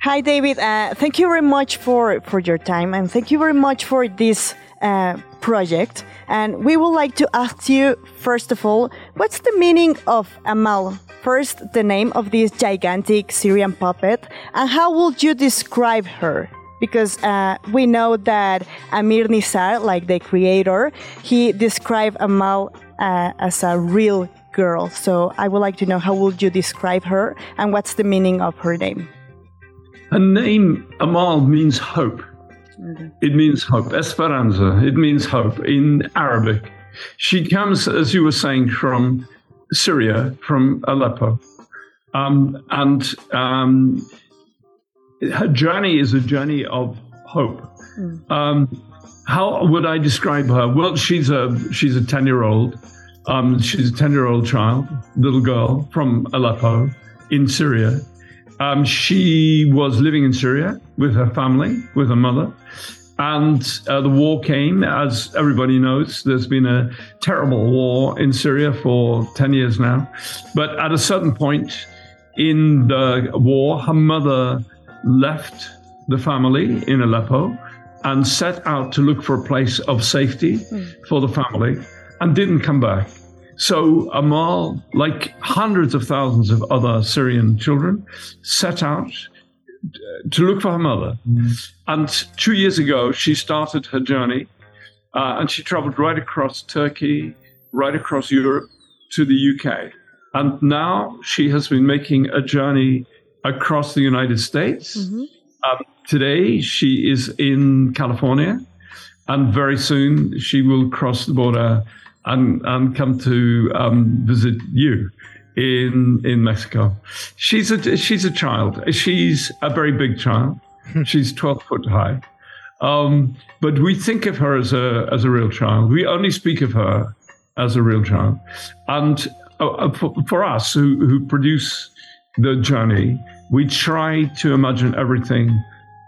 Hi, David. Uh, thank you very much for, for your time and thank you very much for this uh, project. And we would like to ask you, first of all, what's the meaning of Amal? First, the name of this gigantic Syrian puppet, and how would you describe her? Because uh, we know that Amir Nisar, like the creator, he described Amal uh, as a real girl. So I would like to know how would you describe her and what's the meaning of her name? Her name, Amal, means hope. It means hope. Esperanza. It means hope in Arabic. She comes, as you were saying, from Syria, from Aleppo. Um, and um, her journey is a journey of hope. Um, how would I describe her? Well, she's a she's a ten year old. Um, she's a ten year old child, little girl from Aleppo in Syria. Um, she was living in Syria with her family, with her mother. And uh, the war came, as everybody knows. There's been a terrible war in Syria for 10 years now. But at a certain point in the war, her mother left the family in Aleppo and set out to look for a place of safety for the family and didn't come back. So Amal, like hundreds of thousands of other Syrian children, set out to look for her mother. And two years ago, she started her journey uh, and she traveled right across Turkey, right across Europe to the UK. And now she has been making a journey across the United States. Um, today, she is in California, and very soon she will cross the border and, and come to um, visit you in in Mexico. She's a she's a child. She's a very big child. she's twelve foot high. Um, but we think of her as a as a real child. We only speak of her as a real child. And uh, uh, for, for us who, who produce the journey, we try to imagine everything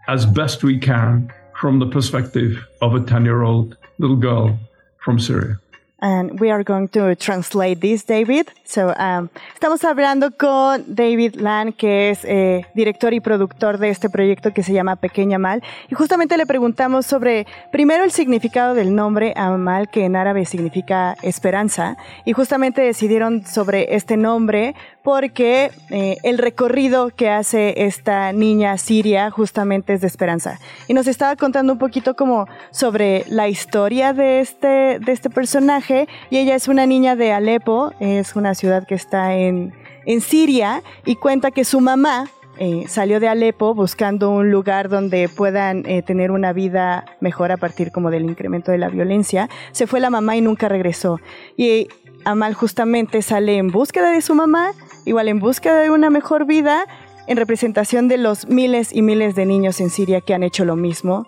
as best we can from the perspective of a 10 year old little girl from Syria. And we are going to translate this, David. So, um, estamos hablando con David Lan, que es eh, director y productor de este proyecto que se llama Pequeña Mal. Y justamente le preguntamos sobre, primero, el significado del nombre Amal, que en árabe significa esperanza. Y justamente decidieron sobre este nombre porque eh, el recorrido que hace esta niña siria justamente es de esperanza. Y nos estaba contando un poquito como sobre la historia de este, de este personaje. Y ella es una niña de Alepo, es una ciudad que está en, en Siria, y cuenta que su mamá eh, salió de Alepo buscando un lugar donde puedan eh, tener una vida mejor a partir como del incremento de la violencia. Se fue la mamá y nunca regresó. Y Amal justamente sale en búsqueda de su mamá, igual en búsqueda de una mejor vida, en representación de los miles y miles de niños en Siria que han hecho lo mismo,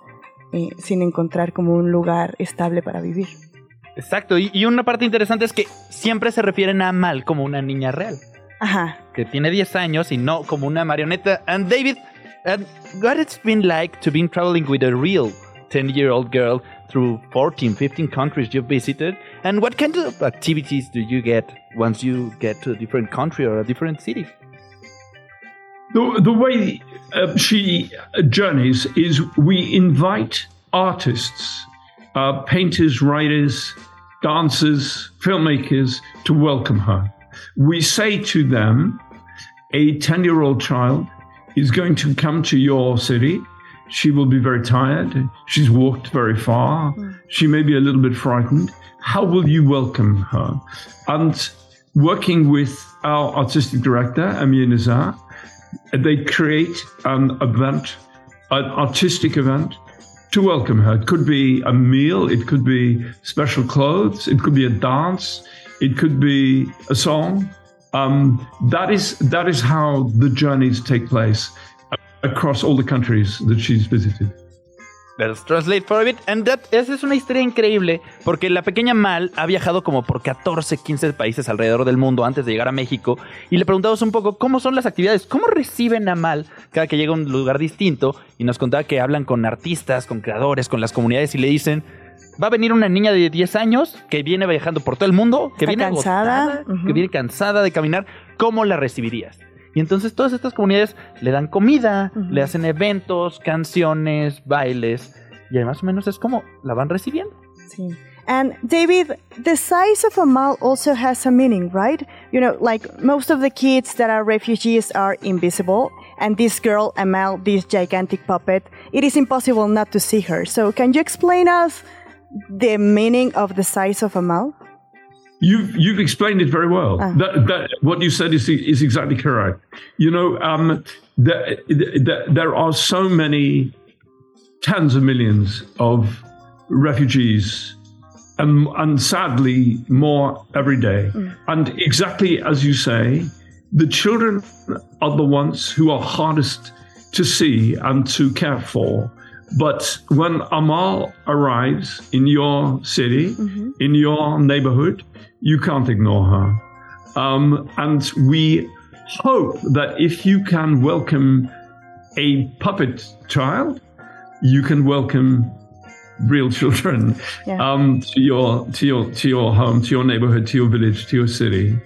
eh, sin encontrar como un lugar estable para vivir. Exacto, y, y una parte interesante es que siempre se refieren a Amal como una niña real, Ajá. que tiene 10 años y no como una marioneta. And David, and what it's been like to be traveling with a real 10-year-old girl through 14, 15 countries you've visited? And what kind of activities do you get once you get to a different country or a different city? The, the way uh, she journeys is we invite artists, uh, painters, writers, dancers, filmmakers to welcome her. We say to them, a 10 year old child is going to come to your city. She will be very tired. She's walked very far. She may be a little bit frightened. How will you welcome her? And working with our artistic director, Amir Nizar, they create an event, an artistic event to welcome her. It could be a meal, it could be special clothes, it could be a dance, it could be a song. Um, that is that is how the journeys take place across all the countries that she's visited. Let's translate for a bit. And that, esa es una historia increíble porque la pequeña Mal ha viajado como por 14, 15 países alrededor del mundo antes de llegar a México y le preguntamos un poco cómo son las actividades, cómo reciben a Mal cada que llega a un lugar distinto y nos contaba que hablan con artistas, con creadores, con las comunidades y le dicen, va a venir una niña de 10 años que viene viajando por todo el mundo, que Está viene cansada. agotada, que viene cansada de caminar, ¿cómo la recibirías? Y entonces todas estas comunidades le dan comida, le hacen eventos, canciones, bailes, y además o menos es como la van recibiendo. Sí. And David, the size of Amal also has a meaning, right? You know, like most of the kids that are refugees are invisible, and this girl, Amal, this gigantic puppet, it is impossible not to see her. So, can you explain us the meaning of the size of Amal? You've you've explained it very well. Ah. That, that what you said is is exactly correct. You know, um, the, the, there are so many tens of millions of refugees, and and sadly more every day. And exactly as you say, the children are the ones who are hardest to see and to care for. But when Amal arrives in your city, in your neighborhood, you can't ignore her. Um, and we hope that if you can welcome a puppet child, you can welcome real children Yeah. um, to your to your to your home, to your neighborhood, to your village, to your city.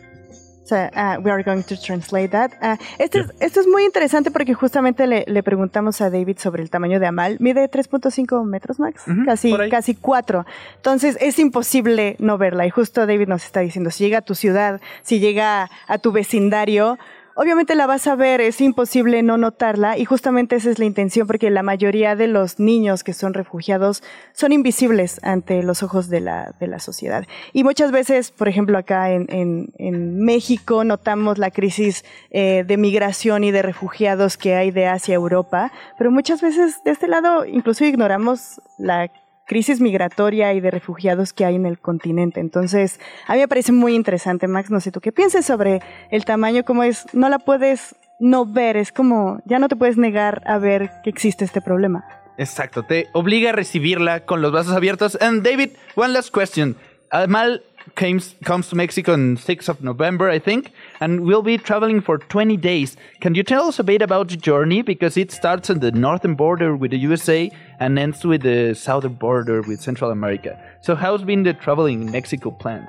So, uh, we are going to translate that. Uh, esto, es, esto es muy interesante porque justamente le, le preguntamos a David sobre el tamaño de Amal. Mide 3.5 metros, Max. Ujú, casi, por ahí. casi 4. Entonces es imposible no verla. Y justo David nos está diciendo, si llega a tu ciudad, si llega a tu vecindario, obviamente la vas a ver, es imposible no notarla. Y justamente esa es la intención porque la mayoría de los niños que son refugiados son invisibles ante los ojos de la, de la sociedad. Y muchas veces, por ejemplo, acá en, en- México notamos la crisis eh, de migración y de refugiados que hay de Asia Europa, pero muchas veces de este lado incluso ignoramos la crisis migratoria y de refugiados que hay en el continente. Entonces, a mí me parece muy interesante, Max, no sé tú qué pienses sobre el tamaño, cómo es, no la puedes no ver, es como, ya no te puedes negar a ver que existe este problema. Exacto, te obliga a recibirla con los brazos abiertos. And David, one last question. Amal comes, comes to Mexico on 6th of November, I think, and we'll be traveling for 20 days. Can you tell us a bit about the journey? Because it starts on the northern border with the USA and ends with the southern border with Central America. So how's been the traveling in Mexico planned?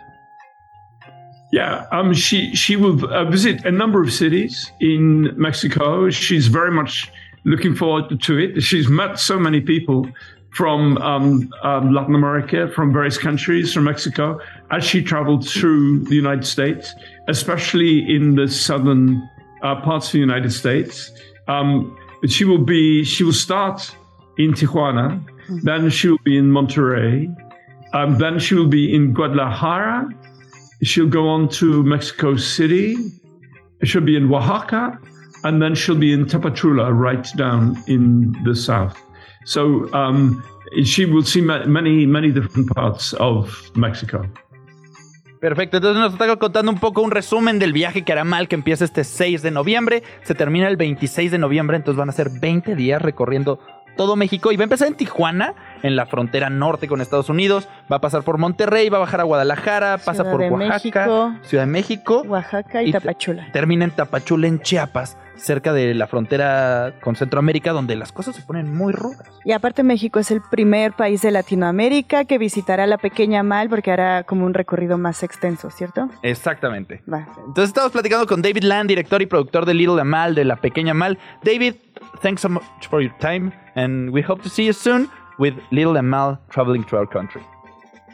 Yeah, um, she she will uh, visit a number of cities in Mexico. She's very much looking forward to it. She's met so many people from um, um, Latin America, from various countries, from Mexico, as she traveled through the United States, especially in the southern uh, parts of the United States. Um, she will be. She will start in Tijuana, then she will be in Monterrey, um, then she will be in Guadalajara. She'll go on to Mexico City. She'll be in Oaxaca, and then she'll be in Tapachula, right down in the south. So um, she will see ma- many, many different parts of Mexico. Perfecto, entonces nos está contando un poco un resumen del viaje que hará Mal, que empieza este 6 de noviembre, se termina el 26 de noviembre, entonces van a ser 20 días recorriendo todo México y va a empezar en Tijuana, en la frontera norte con Estados Unidos. Va a pasar por Monterrey, va a bajar a Guadalajara, pasa Ciudad por de Oaxaca, México. Ciudad de México. Oaxaca y, Tapachula. Termina en Tapachula, en Chiapas, cerca de la frontera con Centroamérica, donde las cosas se ponen muy rudas. Y aparte México es el primer país de Latinoamérica que visitará la pequeña Mal porque hará como un recorrido más extenso, ¿cierto? Exactamente. Va. Entonces estamos platicando con David Land, director y productor de Little Amal, de La Pequeña Amal. David, thanks so much for your time, and we hope to see you soon with Little Amal traveling through our country.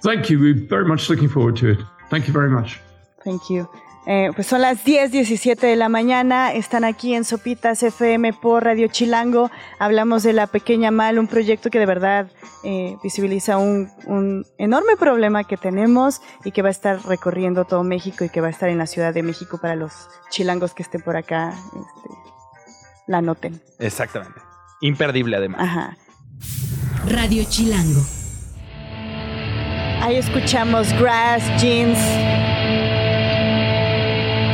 Thank you. We're very much looking forward to it. Thank you very much. Thank you. Eh, pues son las 10:17 de la mañana. Están aquí en Sopitas FM por Radio Chilango. Hablamos de La Pequeña Mal, un proyecto que de verdad eh, visibiliza un, un enorme problema que tenemos y que va a estar recorriendo todo México y que va a estar en la Ciudad de México para los chilangos que estén por acá. este, la noten. Exactamente. Imperdible además. Ajá. Radio Chilango. Ahí escuchamos Grass Jeans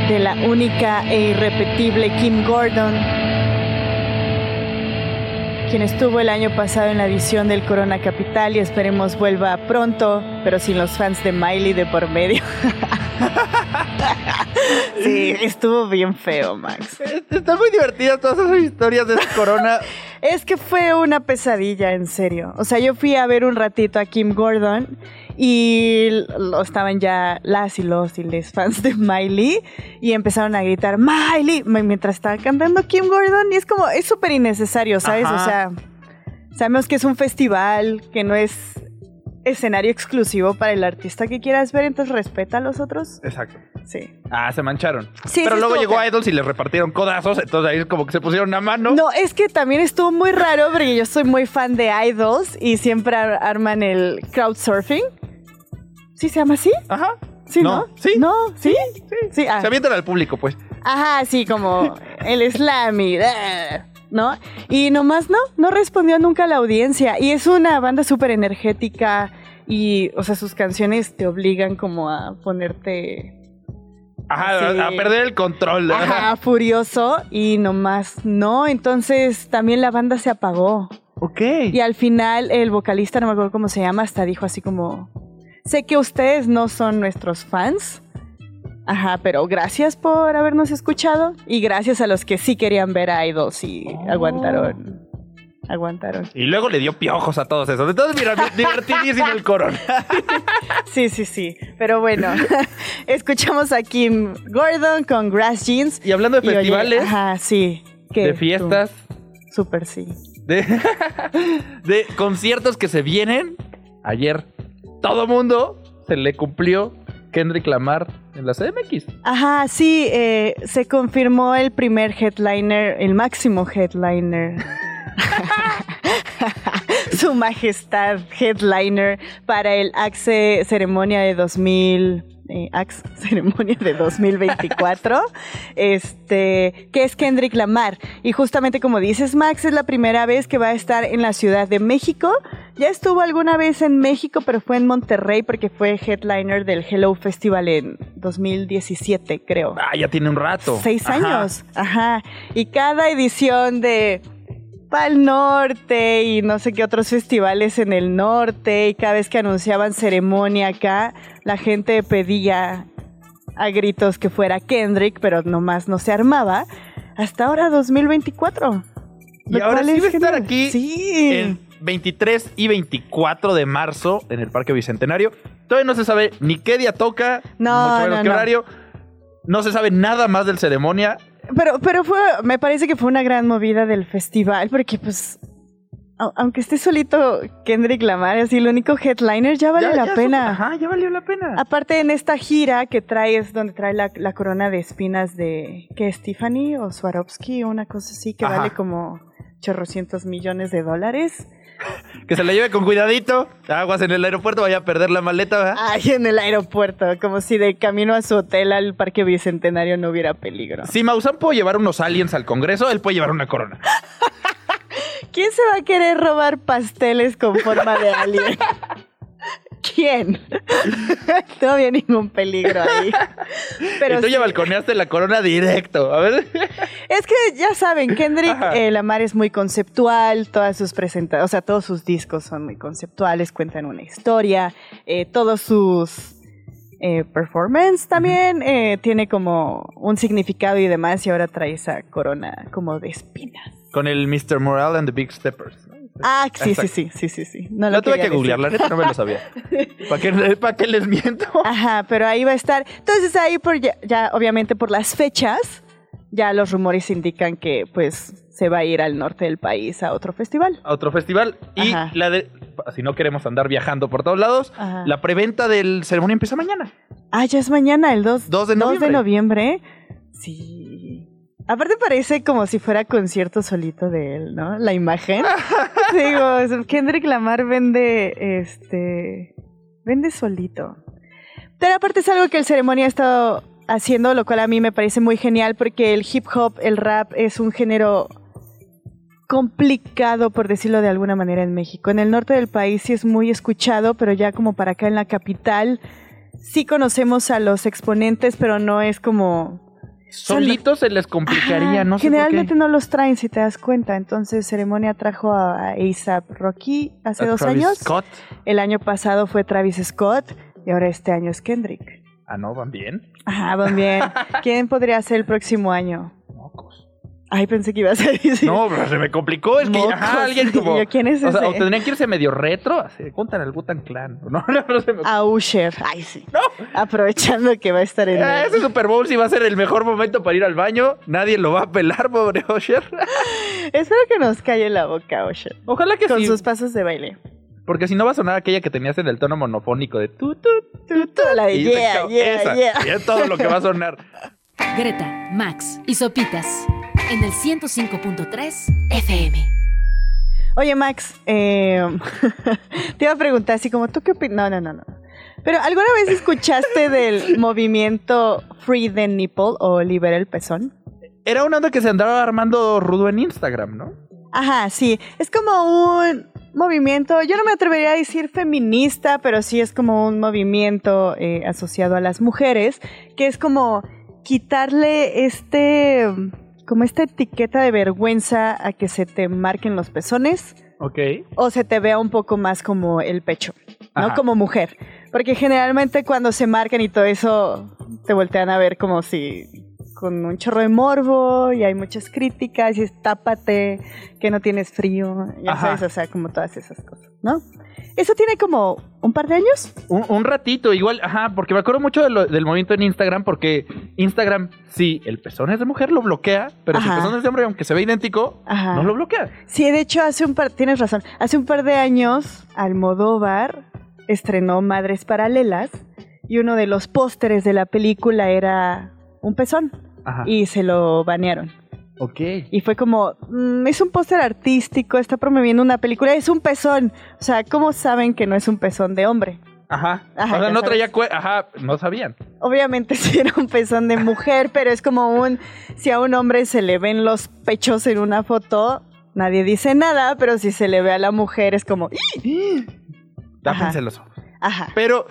de la única e irrepetible Kim Gordon, quien estuvo el año pasado en la edición del Corona Capital y esperemos vuelva pronto, pero sin los fans de Miley de por medio. sí, estuvo bien feo, Max. Están muy divertidas todas esas historias de corona. Es que fue una pesadilla, en serio. O sea, yo fui a ver un ratito a Kim Gordon y estaban ya las y los y les fans de Miley y empezaron a gritar Miley mientras estaba cantando Kim Gordon y es como, es súper innecesario, ¿sabes? Ajá. O sea, sabemos que es un festival, que no es escenario exclusivo para el artista que quieras ver, entonces respeta a los otros. Exacto. Sí. Ah, se mancharon. Sí, Pero sí luego llegó feo. Idols y les repartieron codazos, entonces ahí como que se pusieron a mano. No, es que también estuvo muy raro porque yo soy muy fan de idols y siempre ar- arman el crowdsurfing. ¿Sí se llama así? Ajá. Sí, No, ¿no? sí. ¿No? ¿Sí? Sí. ah. Se avientan al público, pues. Ajá, sí, como el slammy, eh, ¿no? Y nomás no, no respondió nunca a la audiencia. Y es una banda súper energética y, o sea, sus canciones te obligan como a ponerte Ajá, a, perder el control. ajá, furioso y nomás no. Entonces también la banda se apagó. Ok. Y al final el vocalista, no me acuerdo cómo se llama, hasta dijo así como, sé que ustedes no son nuestros fans. Ajá, pero gracias por habernos escuchado y gracias a los que sí querían ver a Idols y aguantaron. Aguantaron. Y luego le dio piojos a todos esos. Entonces, mira, divertidísimo el corona. Sí, sí, sí. Pero bueno, escuchamos a Kim Gordon con Grass Jeans. Y hablando de Y oye, festivales, ajá, sí. ¿qué de fiestas, Súper sí. de, de conciertos que se vienen, ayer todo mundo se le cumplió Kendrick Lamar en la CDMX. Ajá, sí, eh, se confirmó el primer headliner, el máximo headliner. Su majestad headliner para el AXE ceremonia de 2000. eh, AXE ceremonia de 2024, este, que es Kendrick Lamar. Y justamente como dices, Max, es la primera vez que va a estar en la Ciudad de México. Ya estuvo alguna vez en México, pero fue en Monterrey porque fue headliner del Hello Festival en 2017, creo. Ah, ya tiene un rato. Seis Ajá. años, ajá. Y cada edición de Pal Norte y no sé qué otros festivales en el norte, y cada vez que anunciaban ceremonia acá, la gente pedía a gritos que fuera Kendrick, pero nomás no se armaba. Hasta ahora 2024. Y ahora sí es va a estar aquí Sí. el 23 y 24 de marzo en el Parque Bicentenario. Todavía no se sabe ni qué día toca, No, mucho menos no, qué no. horario. No se sabe nada más del ceremonia. Pero, pero fue, me parece que fue una gran movida del festival, porque pues, au- aunque esté solito Kendrick Lamar, así el único headliner, ya vale Ya- la ya pena. su- Ajá, ya valió la pena. Aparte en esta gira que trae es donde trae la, la corona de espinas de que Stephanie o Swarovski o una cosa así que Ajá. vale como chorrocientos millones de dólares. Que se la lleve con cuidadito. Aguas en el aeropuerto, vaya a perder la maleta, ¿verdad? Ahí en el aeropuerto, como si de camino a su hotel al Parque Bicentenario no hubiera peligro. Si Maussan puede llevar unos aliens al Congreso, él puede llevar una corona. ¿Quién se va a querer robar pasteles con forma de alien? ¿Quién? no había ningún peligro ahí. Pero y tú sí, ya balconeaste la corona directo. A ver. es que ya saben, Kendrick eh, Lamar es muy conceptual, todas sus presentaciones, o sea, todos sus discos son muy conceptuales, cuentan una historia, eh, todos sus eh, performance también eh, tiene como un significado y demás, y ahora trae esa corona como de espinas. Con el Mr. Morale and the Big Steppers. Ah, sí, sí, Exacto. sí, sí, sí, sí. No Lo lo tuve que googlear, la neta no me lo sabía. ¿Para qué, pa' qué les miento? Ajá, pero ahí va a estar. Entonces ahí por ya, ya, obviamente por las fechas, ya los rumores indican que pues se va a ir al norte del país a otro festival. A otro festival. Y Ajá. la de. Si no queremos andar viajando por todos lados, Ajá. la preventa del ceremonia empieza mañana. Ah, ya es mañana, el 2, 2 de 2 noviembre. de noviembre. Sí. Aparte parece como si fuera concierto solito de él, ¿no? La imagen. Digo, Kendrick Lamar vende, este, vende solito. Pero aparte es algo que el ceremonia ha estado haciendo, lo cual a mí me parece muy genial porque el hip hop, el rap es un género complicado, por decirlo de alguna manera, en México. En el norte del país sí es muy escuchado, pero ya como para acá en la capital sí conocemos a los exponentes, pero no es como... Solitos se les complicaría, Ajá, no sé Generalmente por qué. no los traen, si te das cuenta. Entonces, Ceremonia trajo a ASAP Rocky hace A dos Travis años. Scott. El año pasado fue Travis Scott y ahora este año es Kendrick. Ah, no, van bien. Ajá, van bien. ¿Quién podría ser el próximo año? Mocos. Ay, pensé que ibas a decir. No, pero se me complicó. Es que, Mocos. ajá, alguien como. Yo, ¿quién es o sea, ese? o tendrían que irse medio retro. Así, cuentan el Butan Clan. No, no, no se me A Usher. Ay, sí. No. Aprovechando que va a estar en Ah, el- Ese Super Bowl sí va a ser el mejor momento para ir al baño. Nadie lo va a pelar, pobre Osher. Espero que nos calle la boca, Usher. Ojalá que Con sí. sus pasos de baile. Porque si no va a sonar aquella que tenías en el tono monofónico de tu, tu, la de yeah, yeah, Esa. yeah. Y es todo lo que va a sonar. Greta, Max y Sopitas en el 105.3 FM. Oye, Max, eh, te iba a preguntar así como, ¿tú qué opinas? No, no, no, no. Pero ¿alguna vez escuchaste del movimiento Free the Nipple o Libera el Pezón? Era una onda que se andaba armando rudo en Instagram, ¿no? Ajá, sí. Es como un movimiento, yo no me atrevería a decir feminista, pero sí es como un movimiento eh, asociado a las mujeres, que es como quitarle este, como esta etiqueta de vergüenza a que se te marquen los pezones Ok. o se te vea un poco más como el pecho, ¿no? Ajá. Como mujer. Porque generalmente cuando se marcan y todo eso, te voltean a ver como si con un chorro de morbo y hay muchas críticas y es tápate, que no tienes frío, ya Ajá. sabes, o sea, como todas esas cosas, ¿no? Eso tiene como un par de años. Un, un ratito, igual, ajá, porque me acuerdo mucho de lo- del movimiento en Instagram, porque Instagram, sí, el pezón es de mujer, lo bloquea, pero si el Ajá. pezón es de hombre, aunque se ve idéntico, Ajá. no lo bloquea. Sí, de hecho, hace un par, tienes razón, hace un par de años, Almodóvar estrenó Madres Paralelas y uno de los pósteres de la película era un pezón Ajá. y se lo banearon. Ok. Y fue como, mm, es un póster artístico, está promoviendo una película, es un pezón. O sea, ¿cómo saben que no es un pezón de hombre? Ajá. Ajá, o sea, no sabes. traía Ajá, no sabían. Obviamente sí era un pezón de mujer, pero es como un, si a un hombre se le ven los pechos en una foto, nadie dice nada, pero si se le ve a la mujer es como, ¡ih! Tápense los ojos. ajá. Pero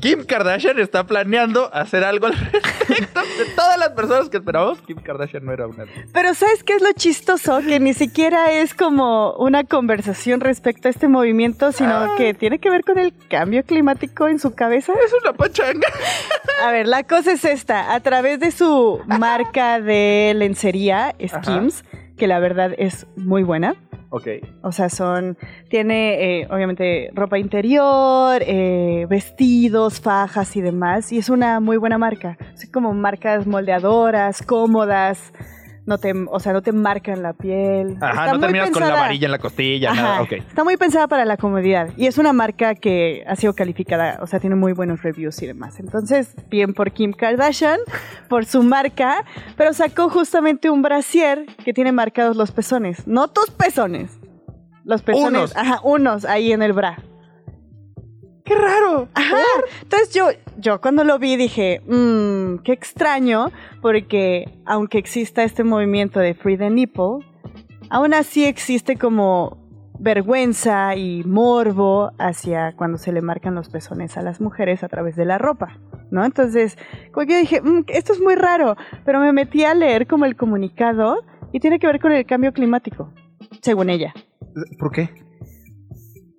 Kim Kardashian está planeando hacer algo al respecto. De todas las personas que esperábamos, Kim Kardashian no era una. Pero ¿sabes qué es lo chistoso? Que ni siquiera es como una conversación respecto a este movimiento, sino que tiene que ver con el cambio climático en su cabeza. Es una pachanga. A ver, la cosa es esta. A través de su marca de lencería, Skims, que la verdad es muy buena. Ok. O sea, son. Tiene, eh, obviamente, ropa interior, eh, vestidos, fajas y demás. Y es una muy buena marca. Son como marcas moldeadoras, cómodas. No te, o sea, no te marcan la piel. Ajá, Está no terminas con la varilla en la costilla, Ajá, nada. Está muy pensada para la comodidad. Y es una marca que ha sido calificada, o sea, tiene muy buenos reviews y demás. Entonces, bien por Kim Kardashian, por su marca, pero sacó justamente un brasier que tiene marcados los pezones. No tus pezones. Los pezones, Unos. ajá, unos ahí en el bra. ¡Qué raro! Ajá. Entonces yo, yo cuando lo vi dije, mmm, qué extraño, porque aunque exista este movimiento de Free the Nipple, aún así existe como vergüenza y morbo hacia cuando se le marcan los pezones a las mujeres a través de la ropa, ¿no? Entonces, como que yo dije, "Mm, esto es muy raro, pero me metí a leer como el comunicado y tiene que ver con el cambio climático, según ella. ¿Por qué?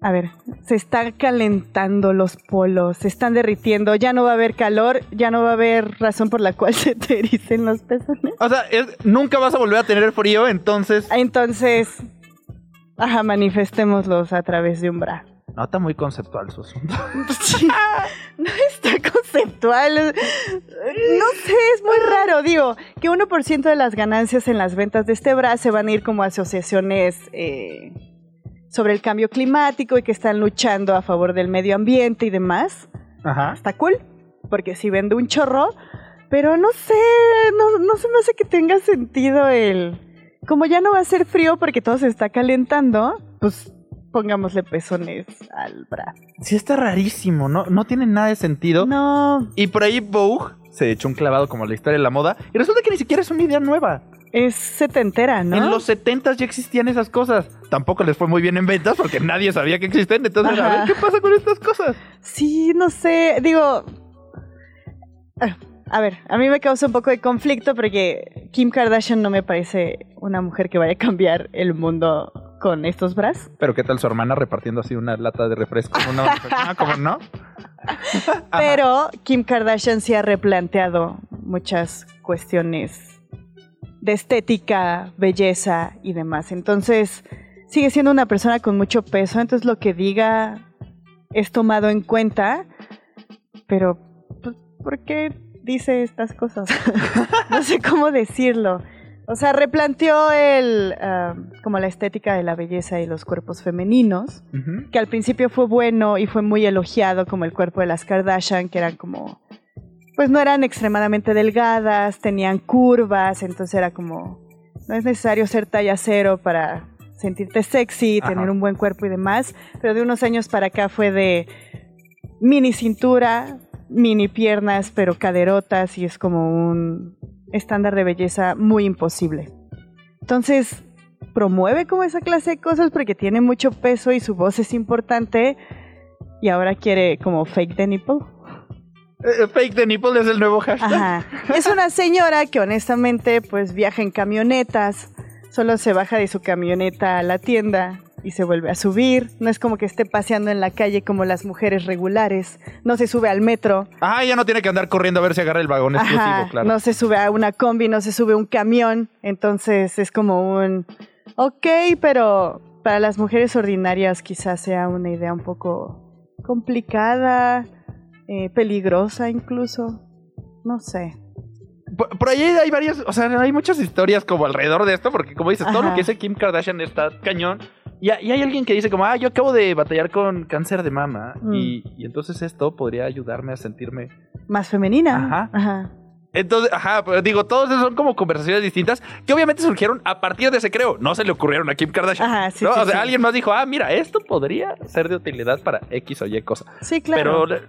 A ver, se están calentando los polos, se están derritiendo, ya no va a haber calor, ya no va a haber razón por la cual se te ericen los pezones. O sea, es- nunca vas a volver a tener frío, entonces... Entonces, ajá, manifestémoslos a través de un bra. No, está muy conceptual su asunto. Sí, no está conceptual. No sé, es muy raro. Digo, que 1% de las ganancias en las ventas de este bra se van a ir como a asociaciones eh, sobre el cambio climático y que están luchando a favor del medio ambiente y demás. Ajá. Está cool, porque si vende un chorro, pero no sé, no, no se me hace que tenga sentido el... Como ya no va a ser frío porque todo se está calentando, pues pongámosle pezones al bra. Sí está rarísimo, ¿no? No tiene nada de sentido. No, Y por ahí Vogue se echó un clavado como la historia de la moda. Y resulta que ni siquiera es una idea nueva. es setentera, ¿no? En los 70 ya existían esas cosas. Tampoco les fue muy bien en ventas porque nadie sabía que existen. Entonces, a Ajá. ver, ¿qué pasa con estas cosas? Sí, no sé, digo... ah, A ver, a mí me causa un poco de conflicto porque Kim Kardashian no me parece una mujer que vaya a cambiar el mundo con estos bras. Pero ¿qué tal su hermana repartiendo así una lata de refresco? Una ¿Cómo no? Pero Kim Kardashian sí ha replanteado muchas cuestiones de estética, belleza y demás. Entonces, sigue siendo una persona con mucho peso, entonces lo que diga es tomado en cuenta, pero pues, ¿por qué dice estas cosas? no sé cómo decirlo. O sea, replanteó el, ah, como la estética de la belleza y los cuerpos femeninos que al principio fue bueno y fue muy elogiado como el cuerpo de las Kardashian, que eran como, pues no eran extremadamente delgadas, tenían curvas, entonces era como, no es necesario ser talla cero para sentirte sexy, Ajá. tener un buen cuerpo y demás, pero de unos años para acá fue de mini cintura, mini piernas, pero caderotas y es como un estándar de belleza muy imposible. Entonces, promueve como esa clase de cosas porque tiene mucho peso y su voz es importante y ahora quiere como fake the nipple. Eh, Fake the nipple es el nuevo hashtag. Ajá. Es una señora que honestamente pues viaja en camionetas, solo se baja de su camioneta a la tienda y se vuelve a subir. No es como que esté paseando en la calle como las mujeres regulares. No se sube al metro. Ah, ya no tiene que andar corriendo a ver si agarra el vagón exclusivo, claro. No se sube a una combi, no se sube a un camión. Entonces es como un, ok, pero para las mujeres ordinarias quizás sea una idea un poco complicada, eh, peligrosa incluso. No sé. Por, por ahí hay varias, o sea, hay muchas historias como alrededor de esto, porque como dices, todo lo que dice Kim Kardashian está cañón. Y, ha- y hay alguien que dice como, ah, yo acabo de batallar con cáncer de mama. Mm. Y, y entonces esto podría ayudarme a sentirme... Más femenina. Ajá. Ajá. Entonces, ajá, pero digo, todos esos son como conversaciones distintas que obviamente surgieron a partir de ese creo. No se le ocurrieron a Kim Kardashian. Ajá, sí, ¿no? sí, o sea, sí. alguien más dijo, ah, mira, esto podría ser de utilidad para X o Y cosa. Sí, claro. Pero,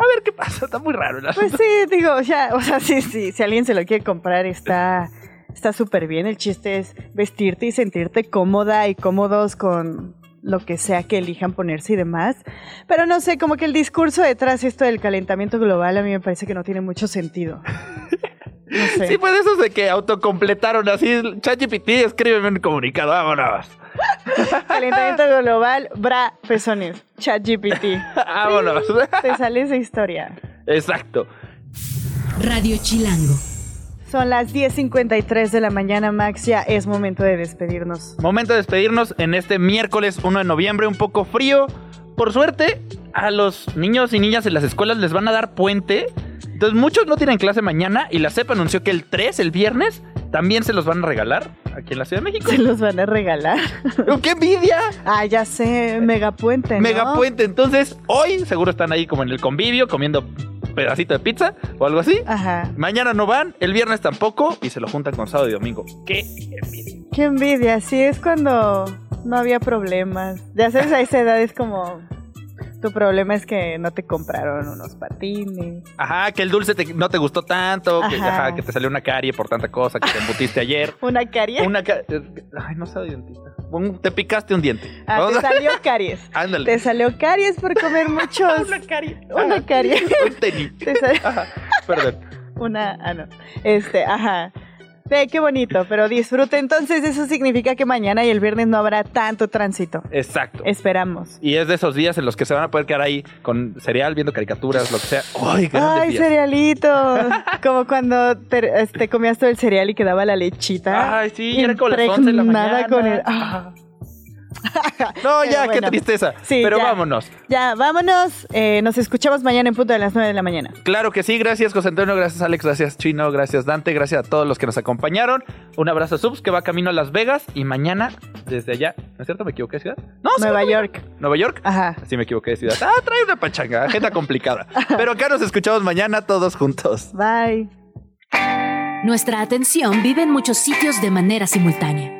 a ver qué pasa, está muy raro el asunto. Pues sí, digo, ya, o sea, sí, sí, si alguien se lo quiere comprar está está súper bien. El chiste es vestirte y sentirte cómoda y cómodos con lo que sea que elijan ponerse y demás. Pero no sé, como que el discurso detrás de esto del calentamiento global a mí me parece que no tiene mucho sentido. No sé. Sí, pues esos de que autocompletaron así, ChatGPT, escríbeme un comunicado, vámonos. Calentamiento global, bra, pezones, chat GPT. vámonos. Te sale esa historia. Exacto. Radio Chilango. Son las 10.53 de la mañana, Max. Ya es momento de despedirnos. Momento de despedirnos en este miércoles 1 de noviembre, un poco frío. Por suerte, a los niños y niñas en las escuelas les van a dar puente. Entonces muchos no tienen clase mañana y la CEP anunció que el 3, el viernes, también se los van a regalar aquí en la Ciudad de México. Se los van a regalar. ¡Qué envidia! Ah, ya sé, megapuente, ¿no? Megapuente. Entonces, hoy seguro están ahí como en el convivio comiendo pedacito de pizza o algo así. Ajá. Mañana no van, el viernes tampoco y se lo juntan con sábado y domingo. ¡Qué envidia! Qué envidia, sí, es cuando no había problemas. Ya sabes, a esa edad es como, Tu problema es que no te compraron unos patines. Ajá, que el dulce te- no te gustó tanto, que, Ajá. ajá, que te salió una carie por tanta cosa que te embutiste ayer. Una caries. Una ca- eh, Ay, no soy dentista. Un- te picaste un diente. Ah, te salió caries. Ándale. Te salió caries por comer muchos. Una carie. Una caries. Un tenis. Te salió Ajá, perdón. una. Ah, no. Este, ajá. Sí, qué bonito, pero disfruta. Entonces, eso significa que mañana y el viernes no habrá tanto tránsito. Exacto. Esperamos. Y es de esos días en los que se van a poder quedar ahí con cereal, viendo caricaturas, lo que sea. ¡Ay, grandes Ay, cerealito. Como cuando te, este, comías todo el cereal y quedaba la lechita. Ay, sí, era como las 11 de la impregnada mañana. con el- ah. No, ya, qué tristeza. Sí, Pero ya. vámonos. Ya, vámonos. Eh, nos escuchamos mañana en punto de las 9 de la mañana. Claro que sí, gracias José Antonio, gracias Alex, gracias Chino, gracias Dante, gracias a todos los que nos acompañaron. Un abrazo a Subs que va camino a Las Vegas y mañana desde allá, ¿no es cierto? ¿Me equivoqué de ciudad? No, sí, Nueva York. Nueva York. Ajá. Sí me equivoqué de ciudad. Ah, trae una pachanga, agenda complicada. Pero acá nos escuchamos mañana todos juntos. Bye. Nuestra atención vive en muchos sitios de manera simultánea.